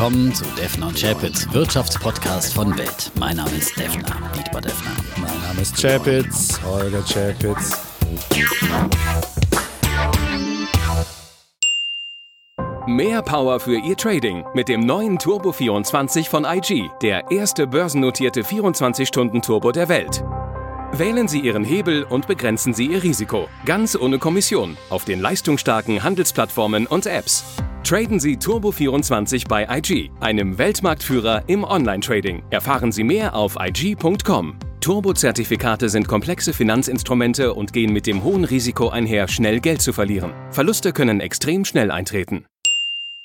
willkommen zu Defner und Chapitz, Wirtschaftspodcast von Welt. Mein Name ist Defner, Dietmar Defner. Mein Name ist Chapitz, Holger Chapitz. Mehr Power für Ihr Trading mit dem neuen Turbo 24 von IG, der erste börsennotierte 24-Stunden-Turbo der Welt. Wählen Sie Ihren Hebel und begrenzen Sie Ihr Risiko. Ganz ohne Kommission auf den leistungsstarken Handelsplattformen und Apps. Traden Sie Turbo24 bei IG, einem Weltmarktführer im Online-Trading. Erfahren Sie mehr auf IG.com. Turbo-Zertifikate sind komplexe Finanzinstrumente und gehen mit dem hohen Risiko einher, schnell Geld zu verlieren. Verluste können extrem schnell eintreten.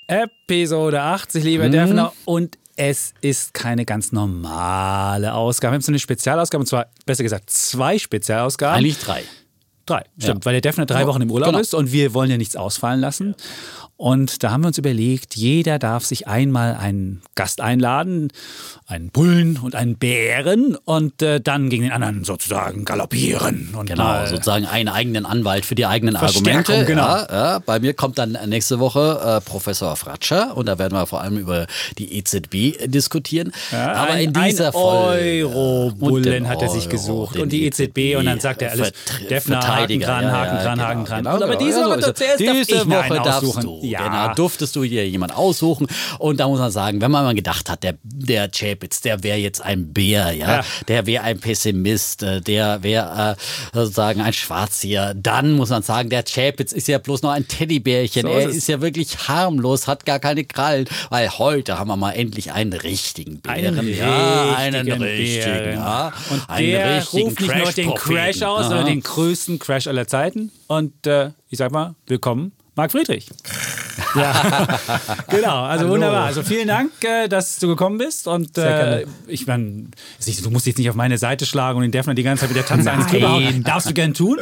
Episode 80, lieber mhm. Defner. Und es ist keine ganz normale Ausgabe. Wir haben so eine Spezialausgabe, und zwar, besser gesagt, zwei Spezialausgaben. Eigentlich drei. Drei, stimmt, ja. weil der Defner drei Wochen im Urlaub genau. ist und wir wollen ja nichts ausfallen lassen. Und da haben wir uns überlegt, jeder darf sich einmal einen Gast einladen, einen Bullen und einen Bären und äh, dann gegen den anderen sozusagen galoppieren. Und genau, sozusagen einen eigenen Anwalt für die eigenen Argumente. Genau. Ja, ja. Bei mir kommt dann nächste Woche äh, Professor Fratscher und da werden wir vor allem über die EZB diskutieren. Ja, Aber ein, in dieser Folge. Euro-Bullen hat er sich gesucht und die EZB, EZB und dann sagt er alles. Defner, Haken dran, Haken dran, Haken genau, dran. Genau, Aber diese Woche darfst du ja. Genau, durftest du hier jemand aussuchen. Und da muss man sagen, wenn man mal gedacht hat, der, der Chapitz, der wäre jetzt ein Bär, ja, ja. der wäre ein Pessimist, äh, der wäre äh, sozusagen ein Schwarzieher, dann muss man sagen, der Chapitz ist ja bloß noch ein Teddybärchen. So er ist, ist ja wirklich harmlos, hat gar keine Krallen, weil heute haben wir mal endlich einen richtigen Bären. Einen ja, einen richtigen. Ja. Und einen der ruft nicht nur den Crash aus, sondern den größten Crash aller Zeiten. Und äh, ich sag mal, willkommen Marc Friedrich. ja, genau. Also Hallo. wunderbar. Also vielen Dank, äh, dass du gekommen bist. Und äh, ich meine, du musst jetzt nicht auf meine Seite schlagen und den Defner die ganze Zeit mit der Tanze eines hauen. Darfst du gern tun.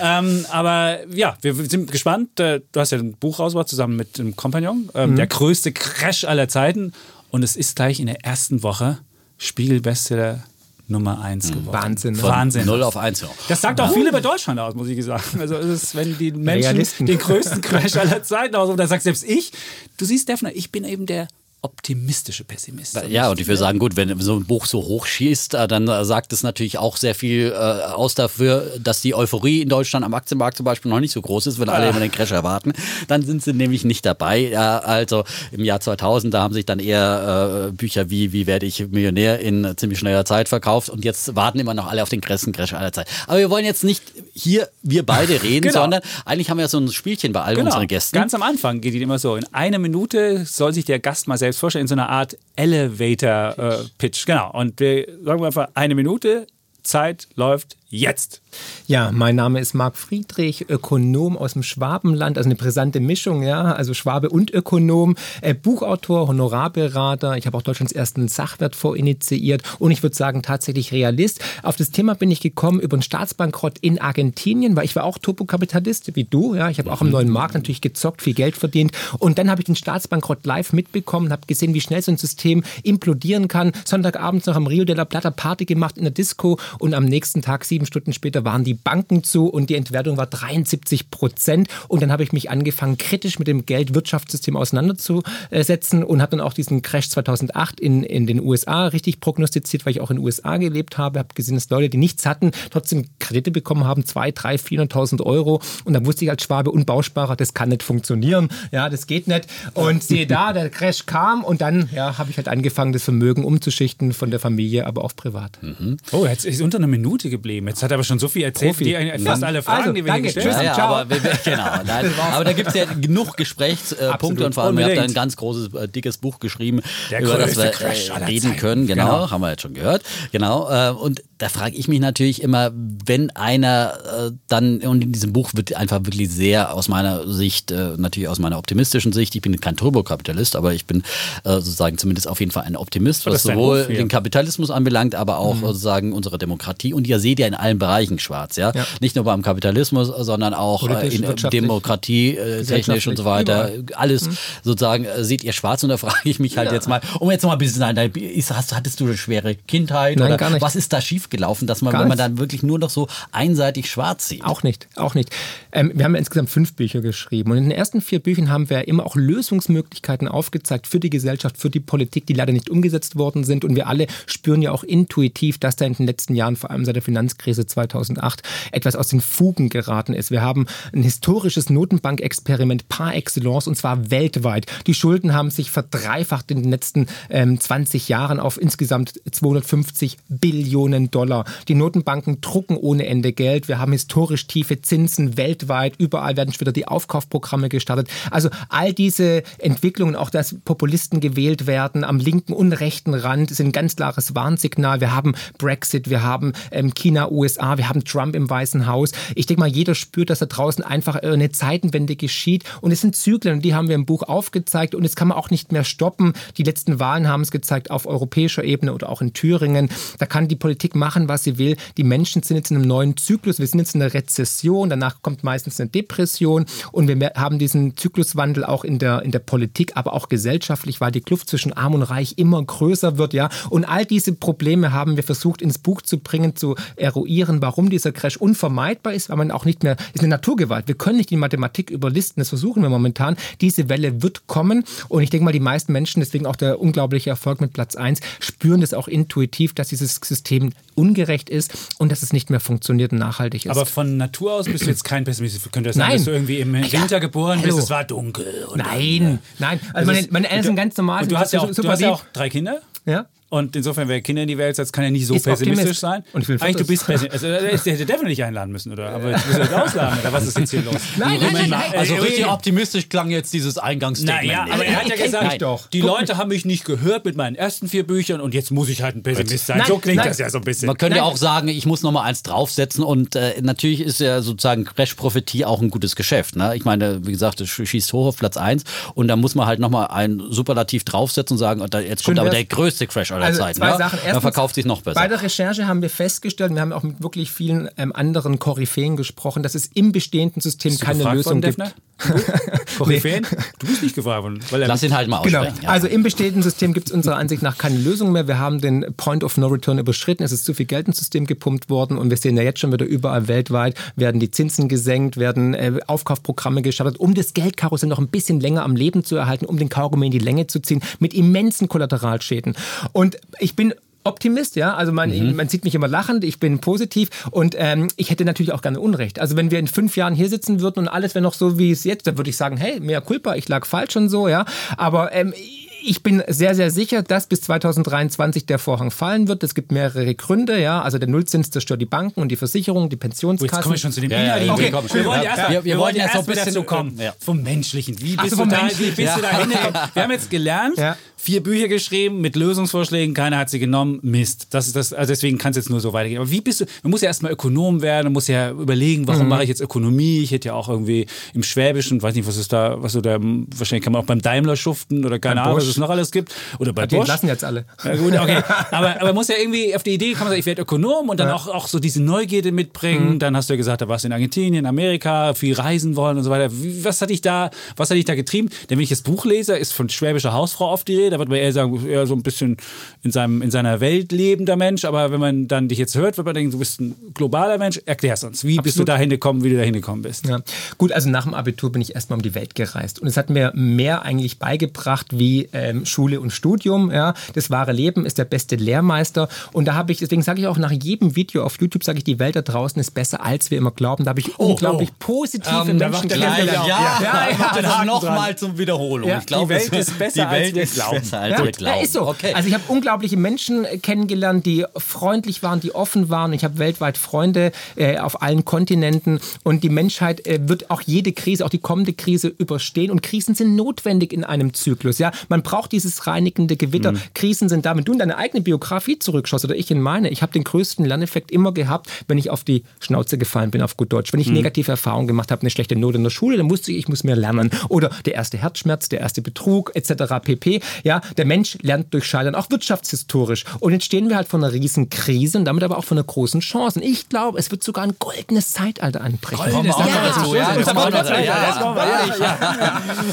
Ähm, aber ja, wir sind gespannt. Äh, du hast ja ein Buch rausgebracht zusammen mit dem Kompagnon. Ähm, mhm. Der größte Crash aller Zeiten. Und es ist gleich in der ersten Woche Spiegelbestseller Nummer 1 hm. geworden. Wahnsinn. Ne? Wahnsinn. 0 auf 1. Das sagt auch viel über Deutschland aus, muss ich sagen. Also es ist, wenn die Menschen Realisten. den größten Crash aller Zeiten aus, und da sagt selbst ich, du siehst, Defner, ich bin eben der optimistische Pessimist. Ja, und ich würde sagen, gut, wenn so ein Buch so hoch schießt, äh, dann äh, sagt es natürlich auch sehr viel äh, aus dafür, dass die Euphorie in Deutschland am Aktienmarkt zum Beispiel noch nicht so groß ist, wenn alle ah. immer den Crash erwarten. Dann sind sie nämlich nicht dabei. also im Jahr 2000, da haben sich dann eher äh, Bücher wie Wie werde ich Millionär in ziemlich schneller Zeit verkauft und jetzt warten immer noch alle auf den größten Crash aller Zeit. Aber wir wollen jetzt nicht hier wir beide reden, genau. sondern eigentlich haben wir so ein Spielchen bei all genau. unseren Gästen. Ganz am Anfang geht die immer so, in einer Minute soll sich der Gast mal selbst selbst vorstellen, in so einer Art Elevator-Pitch. Äh, genau. Und wir sagen einfach eine Minute, Zeit läuft jetzt. Ja, mein Name ist Marc Friedrich, Ökonom aus dem Schwabenland, also eine brisante Mischung, ja, also Schwabe und Ökonom, äh, Buchautor, Honorarberater, ich habe auch Deutschlands ersten Sachwertfonds initiiert und ich würde sagen tatsächlich Realist. Auf das Thema bin ich gekommen über einen Staatsbankrott in Argentinien, weil ich war auch Turbokapitalist wie du, ja, ich habe auch am neuen Markt natürlich gezockt, viel Geld verdient. Und dann habe ich den Staatsbankrott live mitbekommen, habe gesehen, wie schnell so ein System implodieren kann. Sonntagabends noch am Rio de la Plata Party gemacht in der Disco und am nächsten Tag sieben Stunden später waren die Banken zu und die Entwertung war 73 Prozent. Und dann habe ich mich angefangen, kritisch mit dem Geldwirtschaftssystem auseinanderzusetzen und habe dann auch diesen Crash 2008 in, in den USA richtig prognostiziert, weil ich auch in den USA gelebt habe. Habe gesehen, dass Leute, die nichts hatten, trotzdem Kredite bekommen haben, 2, 3, 400.000 Euro. Und dann wusste ich als Schwabe und Bausparer, das kann nicht funktionieren. Ja, das geht nicht. Und siehe da, der Crash kam und dann ja, habe ich halt angefangen, das Vermögen umzuschichten von der Familie, aber auch privat. Mhm. Oh, jetzt ist unter einer Minute geblieben. Jetzt hat er aber schon so viel erzählt, Profi. die, fast alle Fragen, also, die wir danke, gestellt haben. Ja, aber, genau, aber da gibt es ja genug Gesprächspunkte und vor allem, ihr habt ein ganz großes, äh, dickes Buch geschrieben, Der über das wir äh, reden können. Genau, genau, haben wir jetzt schon gehört. Genau. Äh, und da frage ich mich natürlich immer, wenn einer äh, dann, und in diesem Buch wird einfach wirklich sehr aus meiner Sicht, äh, natürlich aus meiner optimistischen Sicht, ich bin kein Turbokapitalist, aber ich bin äh, sozusagen zumindest auf jeden Fall ein Optimist, was sowohl den Kapitalismus anbelangt, aber auch mhm. sozusagen unsere Demokratie. Und ihr seht ja in allen Bereichen schwarz, ja. ja. Nicht nur beim Kapitalismus, sondern auch äh, in Demokratie, äh, technisch und so weiter. Überall. Alles mhm. sozusagen äh, seht ihr schwarz und da frage ich mich halt ja. jetzt mal, um jetzt mal ein bisschen, hattest du eine schwere Kindheit Nein, oder was ist da schief schiefgelaufen, dass man, Gar wenn man dann wirklich nur noch so einseitig schwarz sieht? Auch nicht, auch nicht. Ähm, wir haben ja insgesamt fünf Bücher geschrieben und in den ersten vier Büchern haben wir immer auch Lösungsmöglichkeiten aufgezeigt für die Gesellschaft, für die Politik, die leider nicht umgesetzt worden sind und wir alle spüren ja auch intuitiv, dass da in den letzten Jahren, vor allem seit der Finanzkrise 2008, etwas aus den Fugen geraten ist. Wir haben ein historisches Notenbankexperiment par excellence und zwar weltweit. Die Schulden haben sich verdreifacht in den letzten ähm, 20 Jahren auf insgesamt 250 Billionen Dollar. Die Notenbanken drucken ohne Ende Geld. Wir haben historisch tiefe Zinsen weltweit. Überall werden schon wieder die Aufkaufprogramme gestartet. Also all diese Entwicklungen, auch dass Populisten gewählt werden am linken und rechten Rand, sind ein ganz klares Warnsignal. Wir haben Brexit, wir haben ähm, China, USA, wir haben Trump im Weißen Haus. Ich denke mal, jeder spürt, dass da draußen einfach eine Zeitenwende geschieht. Und es sind Zyklen, und die haben wir im Buch aufgezeigt. Und es kann man auch nicht mehr stoppen. Die letzten Wahlen haben es gezeigt, auf europäischer Ebene oder auch in Thüringen. Da kann die Politik machen, was sie will. Die Menschen sind jetzt in einem neuen Zyklus. Wir sind jetzt in einer Rezession. Danach kommt meistens eine Depression. Und wir haben diesen Zykluswandel auch in der, in der Politik, aber auch gesellschaftlich, weil die Kluft zwischen Arm und Reich immer größer wird. Ja. Und all diese Probleme haben wir versucht ins Buch zu bringen, zu eruieren, warum dieser Crash unvermeidbar ist, weil man auch nicht mehr, ist eine Naturgewalt. Wir können nicht die Mathematik überlisten, das versuchen wir momentan. Diese Welle wird kommen und ich denke mal, die meisten Menschen, deswegen auch der unglaubliche Erfolg mit Platz 1, spüren das auch intuitiv, dass dieses System ungerecht ist und dass es nicht mehr funktioniert und nachhaltig ist. Aber von Natur aus bist du jetzt kein Pessimist. Könnte das sein, dass du irgendwie im Winter geboren bist, es war dunkel? nein, nein. Also meine, meine Eltern sind ganz normal. Und du hast ja auch, du hast ja auch drei Kinder? Ja. Und insofern, wer Kinder in die Welt setzt, kann ja nicht so ist pessimistisch sein. Und ich will Eigentlich, du bist pessimistisch. Also, ich hätte Devil nicht einladen müssen, oder? Aber jetzt müssen wir ausladen, oder was ist jetzt hier los? Nein, nein, nein, nein. Also richtig optimistisch klang jetzt dieses Eingangsstatement. Naja, aber er hat ja gesagt, doch. die Leute haben mich nicht gehört mit meinen ersten vier Büchern und jetzt muss ich halt ein Pessimist sein. Nein, so klingt nein. das ja so ein bisschen. Man könnte ja auch sagen, ich muss noch mal eins draufsetzen und äh, natürlich ist ja sozusagen Crash-Prophetie auch ein gutes Geschäft. Ne? Ich meine, wie gesagt, es schießt hoch auf Platz 1 und da muss man halt noch mal ein Superlativ draufsetzen und sagen, jetzt kommt aber der größte Crash aller also Zeiten. Zwei ja? Sachen. Erstens, dann verkauft sich noch besser. Bei der Recherche haben wir festgestellt, wir haben auch mit wirklich vielen ähm, anderen Koryphäen gesprochen, dass es im bestehenden System keine Lösung gibt. Koryphäen? nee. Du bist nicht gefragt worden. Lass ihn halt mal genau. aussprechen. Genau. Ja. Also im bestehenden System gibt es unserer Ansicht nach keine Lösung mehr. Wir haben den Point of No Return überschritten. Es ist zu viel Geld ins System gepumpt worden und wir sehen ja jetzt schon wieder überall weltweit, werden die Zinsen gesenkt, werden äh, Aufkaufprogramme gestartet, um das Geldkarussell noch ein bisschen länger am Leben zu erhalten, um den Kaugummi in die Länge zu ziehen, mit immensen Kollateralschäden. Und ich bin Optimist, ja. Also man, mhm. man sieht mich immer lachend, ich bin positiv und ähm, ich hätte natürlich auch gerne Unrecht. Also wenn wir in fünf Jahren hier sitzen würden und alles wäre noch so wie es jetzt, dann würde ich sagen, hey, mehr Culpa, ich lag falsch und so, ja. Aber ähm, ich bin sehr, sehr sicher, dass bis 2023 der Vorhang fallen wird. Es gibt mehrere Gründe, ja. Also der Nullzins zerstört die Banken und die Versicherungen, die Pensionskassen. Jetzt kommen wir schon zu dem ja, ja, okay. Wir wollen erst, ja. wir, wir wollen erst, erst ein bisschen kommen. Ja. Vom Menschlichen. Wie bist, so, du, da, wie bist du da hingekommen? Wir haben jetzt gelernt, vier Bücher geschrieben mit Lösungsvorschlägen, keiner hat sie genommen. Mist. Das ist das, also deswegen kann es jetzt nur so weitergehen. Aber wie bist du, man muss ja erstmal Ökonom werden, man muss ja überlegen, warum mhm. mache ich jetzt Ökonomie? Ich hätte ja auch irgendwie im Schwäbischen, weiß nicht, was ist da, was so da, wahrscheinlich kann man auch beim Daimler schuften oder keine Ahnung, es noch alles gibt. Oder bei Die Bosch. lassen jetzt alle. Ja, gut, okay. aber, aber man muss ja irgendwie auf die Idee kommen, ich werde Ökonom und dann ja. auch, auch so diese Neugierde mitbringen. Mhm. Dann hast du ja gesagt, da warst du in Argentinien, Amerika, viel reisen wollen und so weiter. Was hat dich da, was hat dich da getrieben? Denn wenn ich das Buch lese, ist von schwäbischer Hausfrau oft die Rede, da wird man eher sagen, eher so ein bisschen in, seinem, in seiner Welt lebender Mensch, aber wenn man dann dich jetzt hört, wird man denken, du bist ein globaler Mensch. Erklär's uns. Wie Absolut. bist du da hingekommen, wie du da hingekommen bist? Ja. Gut, also nach dem Abitur bin ich erstmal um die Welt gereist und es hat mir mehr eigentlich beigebracht wie ähm, Schule und Studium. Ja. Das wahre Leben ist der beste Lehrmeister und da habe ich, deswegen sage ich auch nach jedem Video auf YouTube, sage ich, die Welt da draußen ist besser, als wir immer glauben. Da habe ich oh, unglaublich oh. positive ähm, Menschen kennengelernt. Ja, ja, ja, ja, ja nochmal zum Wiederholung. Ja, ich glaube, die Welt ist besser, die Welt als wir glauben. Besser, als wir glauben. Ja, ist so. Okay. Also ich habe unglaubliche Menschen kennengelernt, die freundlich waren, die offen waren. Ich habe weltweit Freunde äh, auf allen Kontinenten und die Menschheit äh, wird auch jede Krise, auch die kommende Krise überstehen und Krisen sind notwendig in einem Zyklus. Ja, man braucht dieses reinigende Gewitter. Mhm. Krisen sind da. Wenn du in deine eigene Biografie zurückschaust oder ich in meine, ich habe den größten Lerneffekt immer gehabt, wenn ich auf die Schnauze gefallen bin, auf gut Deutsch. Wenn ich mhm. negative Erfahrungen gemacht habe, eine schlechte Note in der Schule, dann wusste ich, ich muss mehr lernen. Oder der erste Herzschmerz, der erste Betrug etc. pp. Ja, der Mensch lernt durch Scheitern, auch wirtschaftshistorisch. Und jetzt stehen wir halt vor einer riesen Krise und damit aber auch vor einer großen Chance. Ich glaube, es wird sogar ein goldenes Zeitalter anbrechen. Goldenes ja,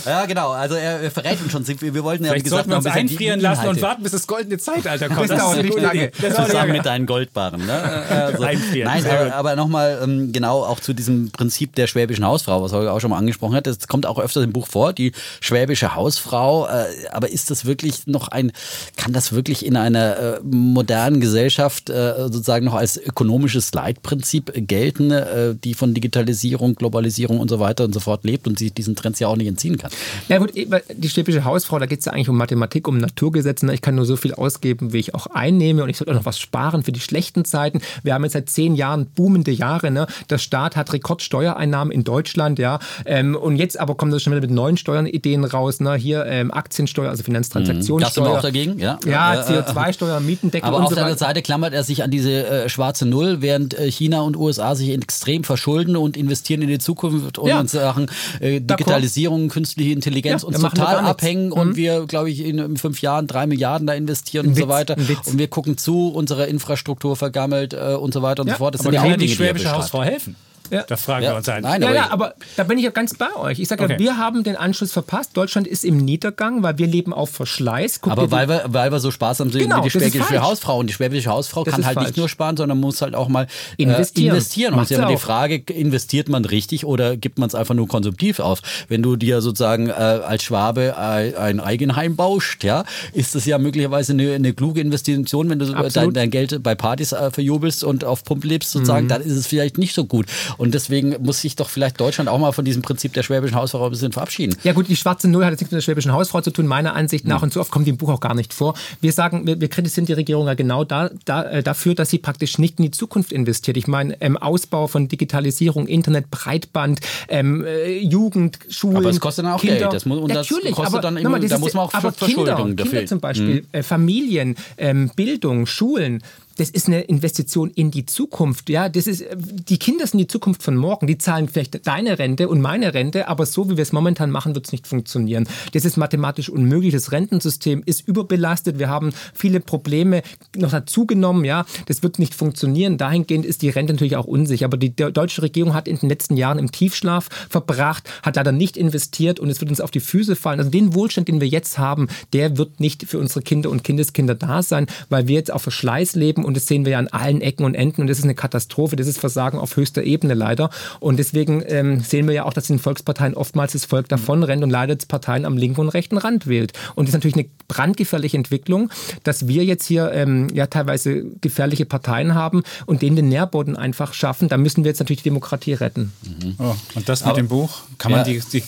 ja, genau. Also er verrät uns schon. Wir wollten wie gesagt, noch ein bisschen einfrieren lassen und warten, bis das goldene Zeitalter kommt. Das, das dauert nicht lange. Zusammen mit deinen Goldbarren. Ne? Also, nein, aber, aber nochmal ähm, genau auch zu diesem Prinzip der schwäbischen Hausfrau, was Holger auch schon mal angesprochen hat. Das kommt auch öfters im Buch vor, die schwäbische Hausfrau. Äh, aber ist das wirklich noch ein, kann das wirklich in einer äh, modernen Gesellschaft äh, sozusagen noch als ökonomisches Leitprinzip gelten, äh, die von Digitalisierung, Globalisierung und so weiter und so fort lebt und sich diesen Trends ja auch nicht entziehen kann? Ja gut, die schwäbische Hausfrau, da geht es ja eigentlich um Mathematik, um Naturgesetze. Ne? Ich kann nur so viel ausgeben, wie ich auch einnehme und ich sollte auch noch was sparen für die schlechten Zeiten. Wir haben jetzt seit zehn Jahren boomende Jahre. Ne? Der Staat hat Rekordsteuereinnahmen in Deutschland, ja. Ähm, und jetzt aber kommt das schon wieder mit neuen Steuerideen raus. Ne? Hier ähm, Aktiensteuer, also Finanztransaktionssteuer. Das sind wir auch dagegen, ja. Ja, äh, äh, CO2-Steuer, Mietendeckel aber und auf so der anderen Seite klammert er sich an diese äh, schwarze Null, während äh, China und USA sich extrem verschulden und investieren in die Zukunft und Ja. in Sachen äh, Digitalisierung, künstliche Intelligenz Ja, uns total abhängen Mhm. und wir, glaube ich, in, in fünf Jahren drei Milliarden da investieren und so weiter. Und wir gucken zu, unsere Infrastruktur vergammelt äh, und so weiter und Ja, so fort. Das Aber sind ja auch Dinge, die schwäbische. Hausfrau helfen? Ja. Da fragen Ja, wir uns ein. nein, Ja, aber ja, aber da bin ich ja ganz bei euch. Ich sage Okay. ja, wir haben den Anschluss verpasst. Deutschland ist im Niedergang, weil wir leben auf Verschleiß. Guck Aber weil wir, weil wir so sparsam sind Genau, wie die schwäbische. Hausfrau. Und die schwäbische Hausfrau Das kann halt falsch. nicht nur sparen, sondern muss halt auch mal äh, Investieren. investieren. Und es ist ja immer die. Frage, investiert man richtig oder gibt man es einfach nur konsumtiv aus? Wenn du dir sozusagen äh, als Schwabe äh, ein Eigenheim baust, ja, ist das ja möglicherweise eine, eine kluge Investition, wenn du äh, dein, dein Geld bei Partys äh, verjubelst und auf Pump lebst sozusagen, Mhm. dann ist es vielleicht nicht so gut. Und deswegen muss sich doch vielleicht Deutschland auch mal von diesem Prinzip der schwäbischen Hausfrau ein bisschen verabschieden. Ja gut, die schwarze Null hat jetzt nichts mit der schwäbischen Hausfrau zu tun, meiner Ansicht nach. Und so oft kommt die im Buch auch gar nicht vor. Wir sagen, wir, wir kritisieren die Regierung ja genau da, da, äh, dafür, dass sie praktisch nicht in die Zukunft investiert. Ich meine, ähm, Ausbau von Digitalisierung, Internet, Breitband, ähm, äh, Jugend, Schulen, Aber es kostet dann auch Kinder. Geld. Das muss- und das Natürlich, kostet aber, dann immer- das da muss man auch aber Verschuldung Kinder, dafür. Kinder zum Beispiel, äh, Familien, ähm, Bildung, Schulen. Das ist eine Investition in die Zukunft. Ja, das ist, äh, die Kinder sind die Zukunft von morgen. Die zahlen vielleicht deine Rente und meine Rente, aber so wie wir es momentan machen, wird es nicht funktionieren. Das ist mathematisch unmöglich. Das Rentensystem ist überbelastet. Wir haben viele Probleme noch dazugenommen. Ja, das wird nicht funktionieren. Dahingehend ist die Rente natürlich auch unsicher. Aber die de- deutsche Regierung hat in den letzten Jahren im Tiefschlaf verbracht, hat leider nicht investiert und es wird uns auf die Füße fallen. Also den Wohlstand, den wir jetzt haben, der wird nicht für unsere Kinder und Kindeskinder da sein, weil wir jetzt auf Verschleiß leben und das sehen wir ja an allen Ecken und Enden und das ist eine Katastrophe. Das ist Versagen auf höchster Ebene leider. Und deswegen ähm, sehen wir ja auch, dass in Volksparteien oftmals das Volk davonrennt und leider jetzt Parteien am linken und rechten Rand wählt. Und das ist natürlich eine brandgefährliche Entwicklung, dass wir jetzt hier ähm, ja teilweise gefährliche Parteien haben und denen den Nährboden einfach schaffen. Da müssen wir jetzt natürlich die Demokratie retten. Oh, und das mit dem Buch? Kann man Ja. die, die,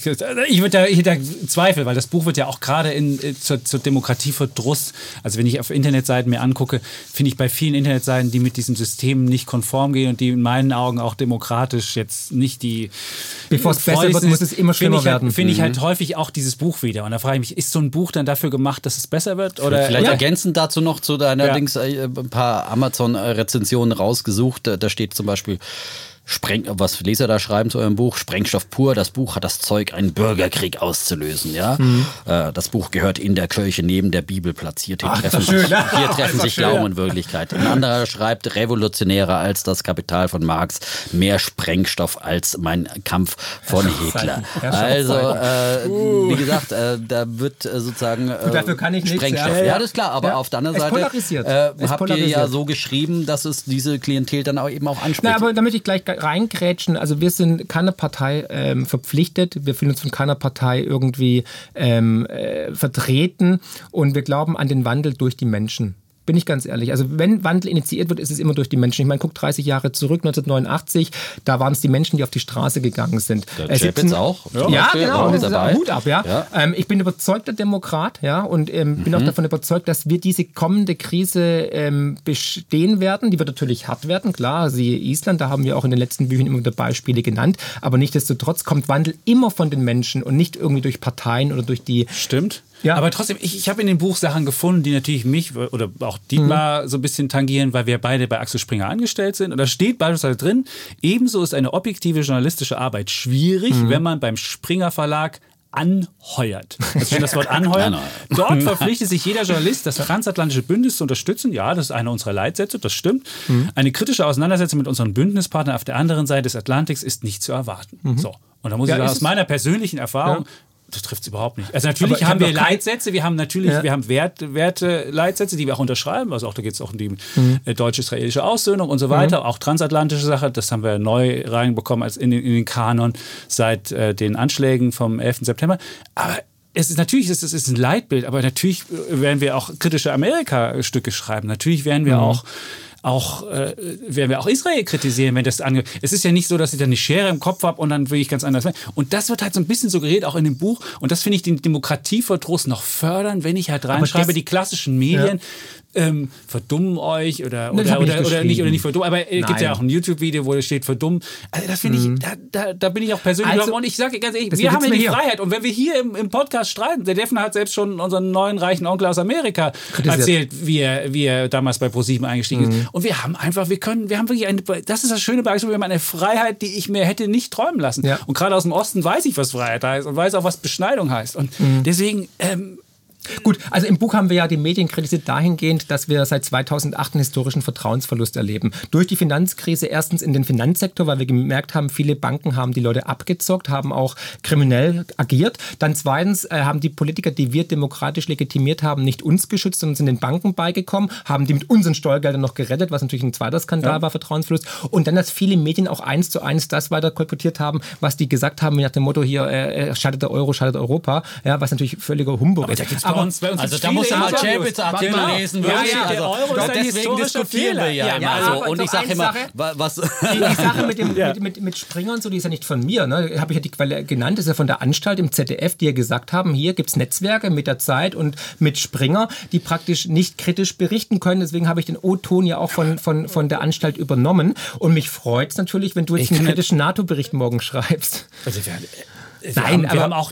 ich würde da, ich da Zweifel, weil das Buch wird ja auch gerade in, äh, zur, zur Demokratieverdruss, also wenn ich auf Internetseiten mir angucke, finde ich bei vielen Internetseiten, die mit diesem System nicht konform gehen und die in meinen Augen auch demokratisch jetzt nicht die Bevor es besser wird, muss ist, es immer finde schlimmer ich halt, werden. Finde ich halt häufig auch dieses Buch wieder. Und da frage ich mich, ist so ein Buch dann dafür gemacht, dass es besser wird? Oder Vielleicht oder- ergänzend dazu noch zu deiner Ja. Dings äh, ein paar Amazon-Rezensionen rausgesucht. Da steht zum Beispiel. Spreng, was Leser da schreiben zu eurem Buch, Sprengstoff pur, das Buch hat das Zeug, einen Bürgerkrieg auszulösen. Ja? Mhm. Äh, das Buch gehört in der Kirche neben der Bibel platziert. Hier treffen schön, sich, ja. hier treffen sich Glauben und Wirklichkeit. Ein anderer schreibt, revolutionärer als das Kapital von Marx, mehr Sprengstoff als mein Kampf von Hitler. Also, äh, wie gesagt, äh, da wird äh, sozusagen äh, dafür kann ich Sprengstoff. ja. Ja, das ist klar, aber Ja. auf der anderen Seite äh, habt ihr ja so geschrieben, dass es diese Klientel dann auch eben auch anspricht. Na, aber damit ich gleich reingrätschen, also wir sind keiner Partei ähm, verpflichtet, wir fühlen uns von keiner Partei irgendwie ähm, äh, vertreten. Und wir glauben an den Wandel durch die Menschen. Bin ich ganz ehrlich. Also wenn Wandel initiiert wird, ist es immer durch die Menschen. Ich meine, guck 30 Jahre zurück, 1989, da waren es die Menschen, die auf die Straße gegangen sind. Der Äh, Chapitz auch, zum Ja, Beispiel, genau. Und das ist dabei. auch Hut ab, ja. Ja. Ähm, ich bin überzeugter Demokrat, ja, und ähm, bin Mhm. auch davon überzeugt, dass wir diese kommende Krise ähm, bestehen werden. Die wird natürlich hart werden, klar. Siehe Island, da haben wir auch in den letzten Büchern immer wieder Beispiele genannt. Aber nichtsdestotrotz kommt Wandel immer von den Menschen und nicht irgendwie durch Parteien oder durch die. Stimmt. Ja. Aber trotzdem, ich, ich habe in dem Buch Sachen gefunden, die natürlich mich oder auch Dietmar so ein bisschen tangieren, weil wir beide bei Axel Springer angestellt sind. Und da steht beispielsweise drin, ebenso ist eine objektive journalistische Arbeit schwierig, wenn man beim Springer Verlag anheuert. Das ist das Wort anheuern. Dort verpflichtet sich jeder Journalist, das transatlantische Bündnis zu unterstützen. Ja, das ist einer unserer Leitsätze, das stimmt. Eine kritische Auseinandersetzung mit unseren Bündnispartnern auf der anderen Seite des Atlantiks ist nicht zu erwarten. So. Und da muss Ja, ich sagen, aus meiner persönlichen Erfahrung, Das trifft es überhaupt nicht. Also natürlich haben wir Leitsätze, wir haben natürlich, ja. wir haben Wert, Werte, die wir auch unterschreiben. Also auch da geht es auch um die mhm. Äh, deutsch-israelische Aussöhnung und so weiter, mhm. auch transatlantische Sache. Das haben wir neu reinbekommen als in den, in den Kanon seit äh, den Anschlägen vom 11. September. Aber es ist natürlich, es ist, es ist ein Leitbild, aber natürlich werden wir auch kritische Amerika-Stücke schreiben. Natürlich werden wir mhm. auch auch äh, werden wir auch Israel kritisieren, wenn das angeht. Es ist ja nicht so, dass ich dann eine Schere im Kopf habe und dann will ich ganz anders. Und das wird halt so ein bisschen suggeriert, auch in dem Buch. Und das finde ich den Demokratieverdruss noch fördern, wenn ich halt reinschreibe, die klassischen Medien. Ja ähm, verdummen euch oder, oder, oder, nicht oder, nicht oder nicht verdummen. Aber es gibt ja auch ein YouTube-Video, wo es steht verdummen. Also das finde mhm. ich, da, da, da, bin ich auch persönlich also, und ich sage ganz ehrlich, wir haben ja die hier. Freiheit und wenn wir hier im, im Podcast streiten, der Defner hat selbst schon unseren neuen reichen Onkel aus Amerika erzählt, wie er, wie er damals bei ProSieben eingestiegen mhm. ist. Und wir haben einfach, wir können, wir haben wirklich eine, das ist das schöne Beispiel, wir haben eine Freiheit, die ich mir hätte nicht träumen lassen. Ja. Und gerade aus dem Osten weiß ich, was Freiheit heißt und weiß auch, was Beschneidung heißt. Und mhm. deswegen, ähm, Gut, also im Buch haben wir ja die Medien kritisiert dahingehend, dass wir seit 2008 einen historischen Vertrauensverlust erleben. Durch die Finanzkrise erstens in den Finanzsektor, weil wir gemerkt haben, viele Banken haben die Leute abgezockt, haben auch kriminell agiert. Dann zweitens äh, haben die Politiker, die wir demokratisch legitimiert haben, nicht uns geschützt, sondern sind den Banken beigekommen, haben die mit unseren Steuergeldern noch gerettet, was natürlich ein zweiter Skandal ja. war, Vertrauensverlust. Und dann, dass viele Medien auch eins zu eins das weiter kolportiert haben, was die gesagt haben, nach dem Motto hier, äh, äh schadet der Euro, schadet Europa, ja, was natürlich völliger Humbug ist bei uns, bei uns also da muss man mal Chapitz Artikel lesen. Ja, ja, der Euro also, ist ein deswegen diskutieren wir ja, ja immer so. Und ich sage immer, was... Die, die Sache mit, dem, mit, mit, mit Springer und so, die ist ja nicht von mir. Ne? Habe ich ja die Quelle genannt, ist ja von der Anstalt im ZDF, die ja gesagt haben, hier gibt es Netzwerke mit der Zeit und mit Springer, die praktisch nicht kritisch berichten können. Deswegen habe ich den O-Ton ja auch von, von, von der Anstalt übernommen. Und mich freut es natürlich, wenn du jetzt einen kritischen NATO-Bericht morgen schreibst. Also wir, wir Nein, haben, wir aber haben auch...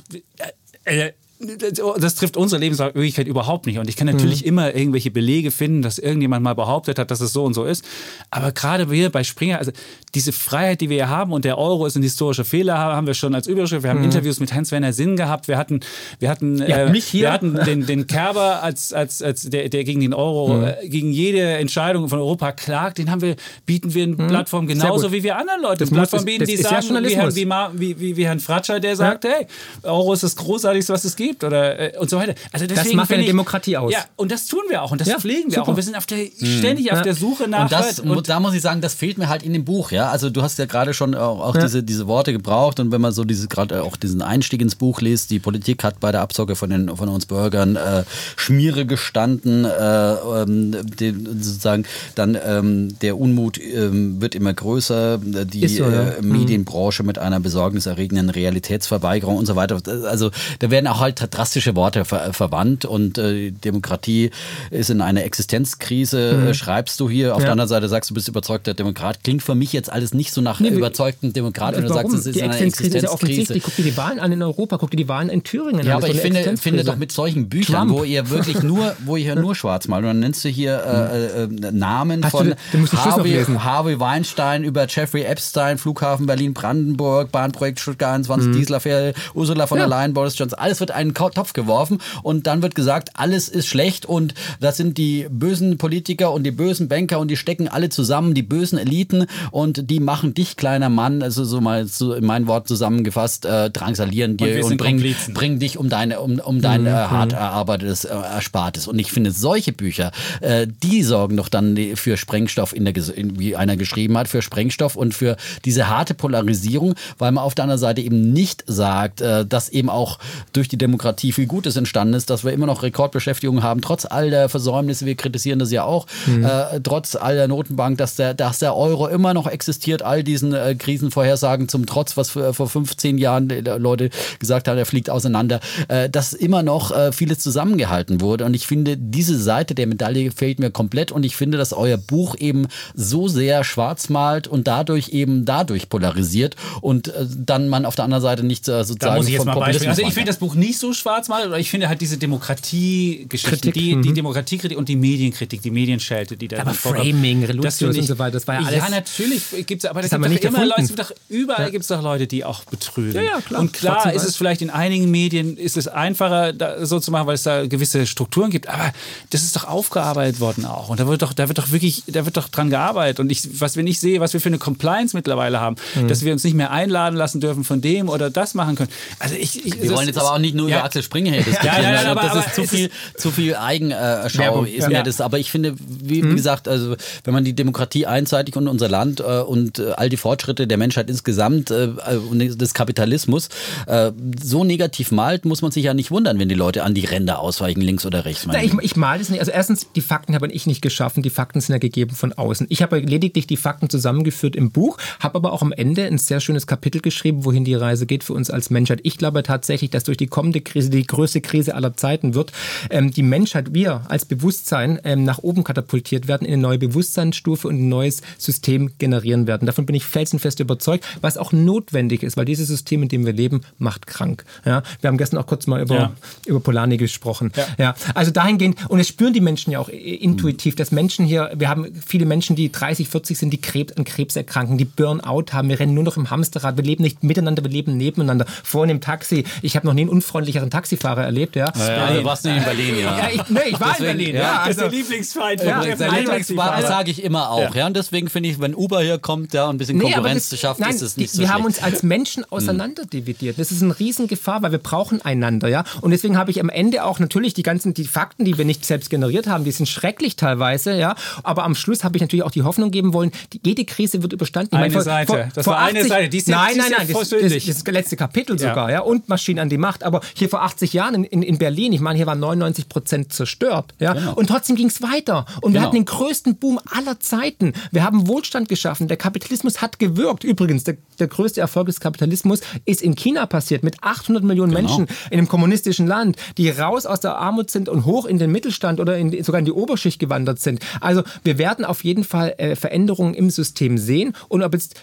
Äh, äh, das trifft unsere Lebenswirklichkeit überhaupt nicht. Und ich kann natürlich mhm. immer irgendwelche Belege finden, dass irgendjemand mal behauptet hat, dass es so und so ist. Aber gerade wir bei Springer, also diese Freiheit, die wir hier haben und der Euro ist ein historischer Fehler, haben wir schon als Überschrift. Wir haben mhm. Interviews mit Hans-Werner Sinn gehabt. Wir hatten, wir hatten, ja, äh, wir hatten den, den Kerber als, als, als der, der gegen den Euro, mhm. äh, gegen jede Entscheidung von Europa klagt. Den haben wir, bieten wir eine mhm. Plattform genauso wie wir anderen Leute das Plattform bieten, die sagen, ja wie, Herrn, wie, wie, wie, Herrn Fratscher, der sagt, ja. hey, Euro ist das Großartigste, was es gibt gibt oder äh, und so weiter. Also das macht eine Demokratie aus. Ja, und das tun wir auch und das ja, pflegen wir super. auch. Und wir sind auf der, ständig mhm. auf der Suche nach. Und, das, und da muss ich sagen, das fehlt mir halt in dem Buch. Ja, also du hast ja gerade schon auch, auch ja. diese, diese Worte gebraucht und wenn man so diese gerade auch diesen Einstieg ins Buch liest, die Politik hat bei der Abzocke von den von uns Bürgern äh, Schmiere gestanden, äh, ähm, den, sozusagen dann ähm, der Unmut ähm, wird immer größer, die so, ja. äh, Medienbranche mit einer besorgniserregenden Realitätsverweigerung und so weiter. Also da werden auch halt drastische Worte ver verwandt und äh, Demokratie ist in einer Existenzkrise, mhm. äh, schreibst du hier. Auf ja. der anderen Seite sagst du, bist überzeugter Demokrat. Klingt für mich jetzt alles nicht so nach nee, überzeugten Demokrat, wenn du sagst, es ist die eine Existenzkrise. Ist ja offensichtlich. Guck dir die Wahlen an in Europa, guck dir die Wahlen in Thüringen ja, an. aber ich finde, finde doch mit solchen Büchern, Trump. wo ihr wirklich nur, wo ihr nur schwarz malt, und dann nennst du hier äh, äh, Namen Hast von du, Harvey, Harvey Weinstein über Jeffrey Epstein, Flughafen Berlin-Brandenburg, Bahnprojekt Stuttgart 21, mhm. Dieselaffäre, Ursula von der Leyen, Boris Johnson, alles wird einen Topf geworfen und dann wird gesagt, alles ist schlecht und das sind die bösen Politiker und die bösen Banker und die stecken alle zusammen, die bösen Eliten und die machen dich, kleiner Mann, also so mal so in mein Wort zusammengefasst, äh, drangsalieren dir und, und bringen bring dich um deine, um, um dein mhm. äh, hart erarbeitetes äh, Erspartes. Und ich finde, solche Bücher, äh, die sorgen doch dann für Sprengstoff in der, wie einer geschrieben hat, für Sprengstoff und für diese harte Polarisierung, weil man auf der anderen Seite eben nicht sagt, äh, dass eben auch durch die Demokratie Demokratie viel Gutes entstanden ist, dass wir immer noch Rekordbeschäftigung haben, trotz all der Versäumnisse, wir kritisieren das ja auch, mhm. äh, trotz all der Notenbank, dass der, dass der Euro immer noch existiert, all diesen äh, Krisenvorhersagen zum Trotz, was für, vor 15 Jahren Leute gesagt haben, er fliegt auseinander, äh, dass immer noch äh, vieles zusammengehalten wurde. Und ich finde, diese Seite der Medaille fehlt mir komplett und ich finde, dass euer Buch eben so sehr schwarz malt und dadurch eben dadurch polarisiert und äh, dann man auf der anderen Seite nicht äh, sozusagen da muss ich jetzt mal Beispiel. Also ich finde das Buch nicht so so schwarz-malt, oder ich finde halt diese Demokratiegeschichte, die, die mhm. Demokratiekritik und die Medienkritik, die Medienschelte, die da Aber Framing, Reluzius und so weiter, das war ja alles. Ja, natürlich gibt es, aber das, das gibt doch immer Leute, doch, überall ja. gibt es doch Leute, die auch betrügen. Ja, ja, klar. Und klar ist es vielleicht in einigen Medien ist es einfacher, so zu machen, weil es da gewisse Strukturen gibt, aber das ist doch aufgearbeitet worden auch. Und da wird doch, da wird doch wirklich, da wird doch dran gearbeitet. Und ich, was wir nicht sehen, was wir für eine Compliance mittlerweile haben, mhm. dass wir uns nicht mehr einladen lassen dürfen von dem oder das machen können. Also ich, ich wir wollen jetzt aber auch nicht nur ja. Über Axel Springer hier diskutieren. Ja, ja, ja, aber, das aber ist zu viel, zu viel Eigenschau. Ist mir das. Aber ich finde, wie, mhm. gesagt, also wenn man die Demokratie einseitig und unser Land äh, und äh, all die Fortschritte der Menschheit insgesamt äh, und des Kapitalismus äh, so negativ malt, muss man sich ja nicht wundern, wenn die Leute an die Ränder ausweichen, links oder rechts. Na, ich, ich male das nicht. Also erstens, die Fakten habe ich nicht geschaffen. Die Fakten sind ja gegeben von außen. Ich habe lediglich die Fakten zusammengeführt im Buch, habe aber auch am Ende ein sehr schönes Kapitel geschrieben, wohin die Reise geht für uns als Menschheit. Ich glaube tatsächlich, dass durch die kommende Krise, die größte Krise aller Zeiten wird, ähm, die Menschheit, wir als Bewusstsein ähm, nach oben katapultiert werden, in eine neue Bewusstseinsstufe und ein neues System generieren werden. Davon bin ich felsenfest überzeugt, was auch notwendig ist, weil dieses System, in dem wir leben, macht krank. Ja? Wir haben gestern auch kurz mal über, ja. über Polanyi gesprochen. Ja. ja. Also dahingehend, und es spüren die Menschen ja auch intuitiv, dass Menschen hier, wir haben viele Menschen, die 30, 40 sind, die Krebs, an Krebs erkranken, die Burnout haben, wir rennen nur noch im Hamsterrad, wir leben nicht miteinander, wir leben nebeneinander. Vorhin im Taxi, ich habe noch nie einen unfreundlicheren Taxifahrer erlebt. Ja. Ja, ja, also warst du nicht in Berlin, ja. ja ich, nee, ich war deswegen, in Berlin. Ja, also, das ist der Lieblingsfeind von ja, der Lieblingsfeind, sage ich immer auch. Ja. Und deswegen finde ich, wenn Uber hier kommt ja, und ein bisschen nee, Konkurrenz das, schafft, nein, ist es nicht die, so Wir schlecht. haben uns als Menschen hm. auseinanderdividiert. Das ist eine Riesengefahr, weil wir brauchen einander. Ja? Und deswegen habe ich am Ende auch natürlich die ganzen die Fakten, die wir nicht selbst generiert haben, die sind schrecklich teilweise. Ja? Aber am Schluss habe ich natürlich auch die Hoffnung geben wollen, die, jede Krise wird überstanden. Eine meine, Seite. Vor, das vor war 80, eine Seite. Die ist nein, nein, nein. Das, das, das, ist das letzte Kapitel sogar. Ja? Und Maschinen an die Macht. Aber hier vor 80 Jahren in, in, in Berlin, ich meine, hier waren 99 Prozent zerstört. Ja? Genau. Und trotzdem ging es weiter. Und genau. wir hatten den größten Boom aller Zeiten. Wir haben Wohlstand geschaffen. Der Kapitalismus hat gewirkt. Übrigens, der, der größte Erfolg des Kapitalismus ist in China passiert mit 800 Millionen genau. Menschen in einem kommunistischen Land, die raus aus der Armut sind und hoch in den Mittelstand oder in, sogar in die Oberschicht gewandert sind. Also wir werden auf jeden Fall äh, Veränderungen im System sehen. Und ob jetzt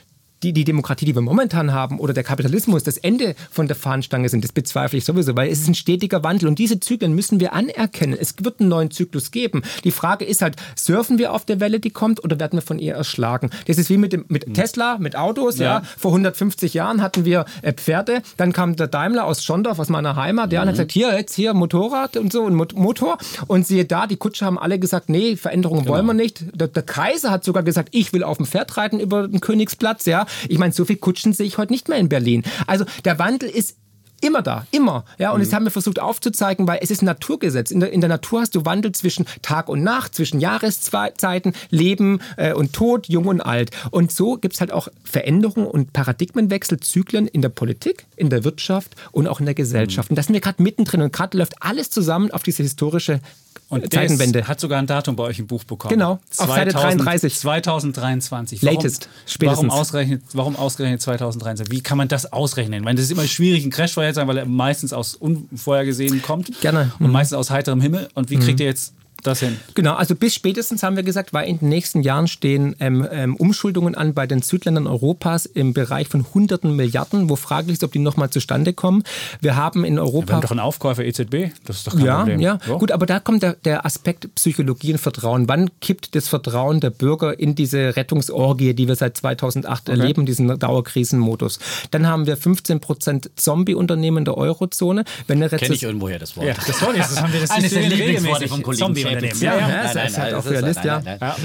die, die Demokratie, die wir momentan haben, oder der Kapitalismus das Ende von der Fahnenstange sind. Das bezweifle ich sowieso, weil es ist ein stetiger Wandel und diese Zyklen müssen wir anerkennen. Es wird einen neuen Zyklus geben. Die Frage ist halt, surfen wir auf der Welle, die kommt, oder werden wir von ihr erschlagen? Das ist wie mit, dem, mit mhm. Tesla, mit Autos. Ja. ja. Vor 150 Jahren hatten wir äh, Pferde, dann kam der Daimler aus Schondorf, aus meiner Heimat, der mhm. hat gesagt, hier, jetzt hier Motorrad und so und Motor. Und siehe da, die Kutscher haben alle gesagt, nee, Veränderungen genau. wollen wir nicht. Der, der Kaiser hat sogar gesagt, ich will auf dem Pferd reiten über den Königsplatz. Ja, ich meine, so viele Kutschen sehe ich heute nicht mehr in Berlin. Also der Wandel ist Immer da, immer. Ja, und mhm. das haben wir versucht aufzuzeigen, weil es ist ein Naturgesetz. In der, in der Natur hast du Wandel zwischen Tag und Nacht, zwischen Jahreszeiten, Leben äh, und Tod, Jung und Alt. Und so gibt es halt auch Veränderungen und Paradigmenwechsel, Zyklen in der Politik, in der Wirtschaft und auch in der Gesellschaft. Mhm. Und da sind wir gerade mittendrin und gerade läuft alles zusammen auf diese historische und Zeitenwende. hat sogar ein Datum bei euch im Buch bekommen. Genau, auf Seite 33. 2023. Warum, Latest, spätestens. Warum ausgerechnet, warum ausgerechnet 2023? Wie kann man das ausrechnen? Ich meine, das ist immer schwierig, ein Crash vorherzusagen, weil er meistens aus Unvorhergesehen kommt. Gerne. Und mhm. meistens aus heiterem Himmel. Und wie kriegt mhm. ihr jetzt das hin? Genau, also bis spätestens haben wir gesagt, weil in den nächsten Jahren stehen ähm, ähm, Umschuldungen an bei den Südländern Europas im Bereich von hunderten Milliarden, wo fraglich ist, ob die nochmal zustande kommen. Wir haben in Europa. Ja, wir haben doch einen Aufkäufer EZB, das ist doch kein ja, Problem. Ja, so. gut, aber da kommt der, der Aspekt Psychologie und Vertrauen. Wann kippt das Vertrauen der Bürger in diese Rettungsorgie, die wir seit 2008 okay. erleben, diesen Dauerkrisenmodus? Dann haben wir 15 Prozent Zombie-Unternehmen der Eurozone. Kenne ich irgendwoher das Wort. Ja, das Wort ist, das haben wir das Eines der Lieblingsworte von Kollegen Ja, ja, ja, das ist halt auch realist, ja. Ja,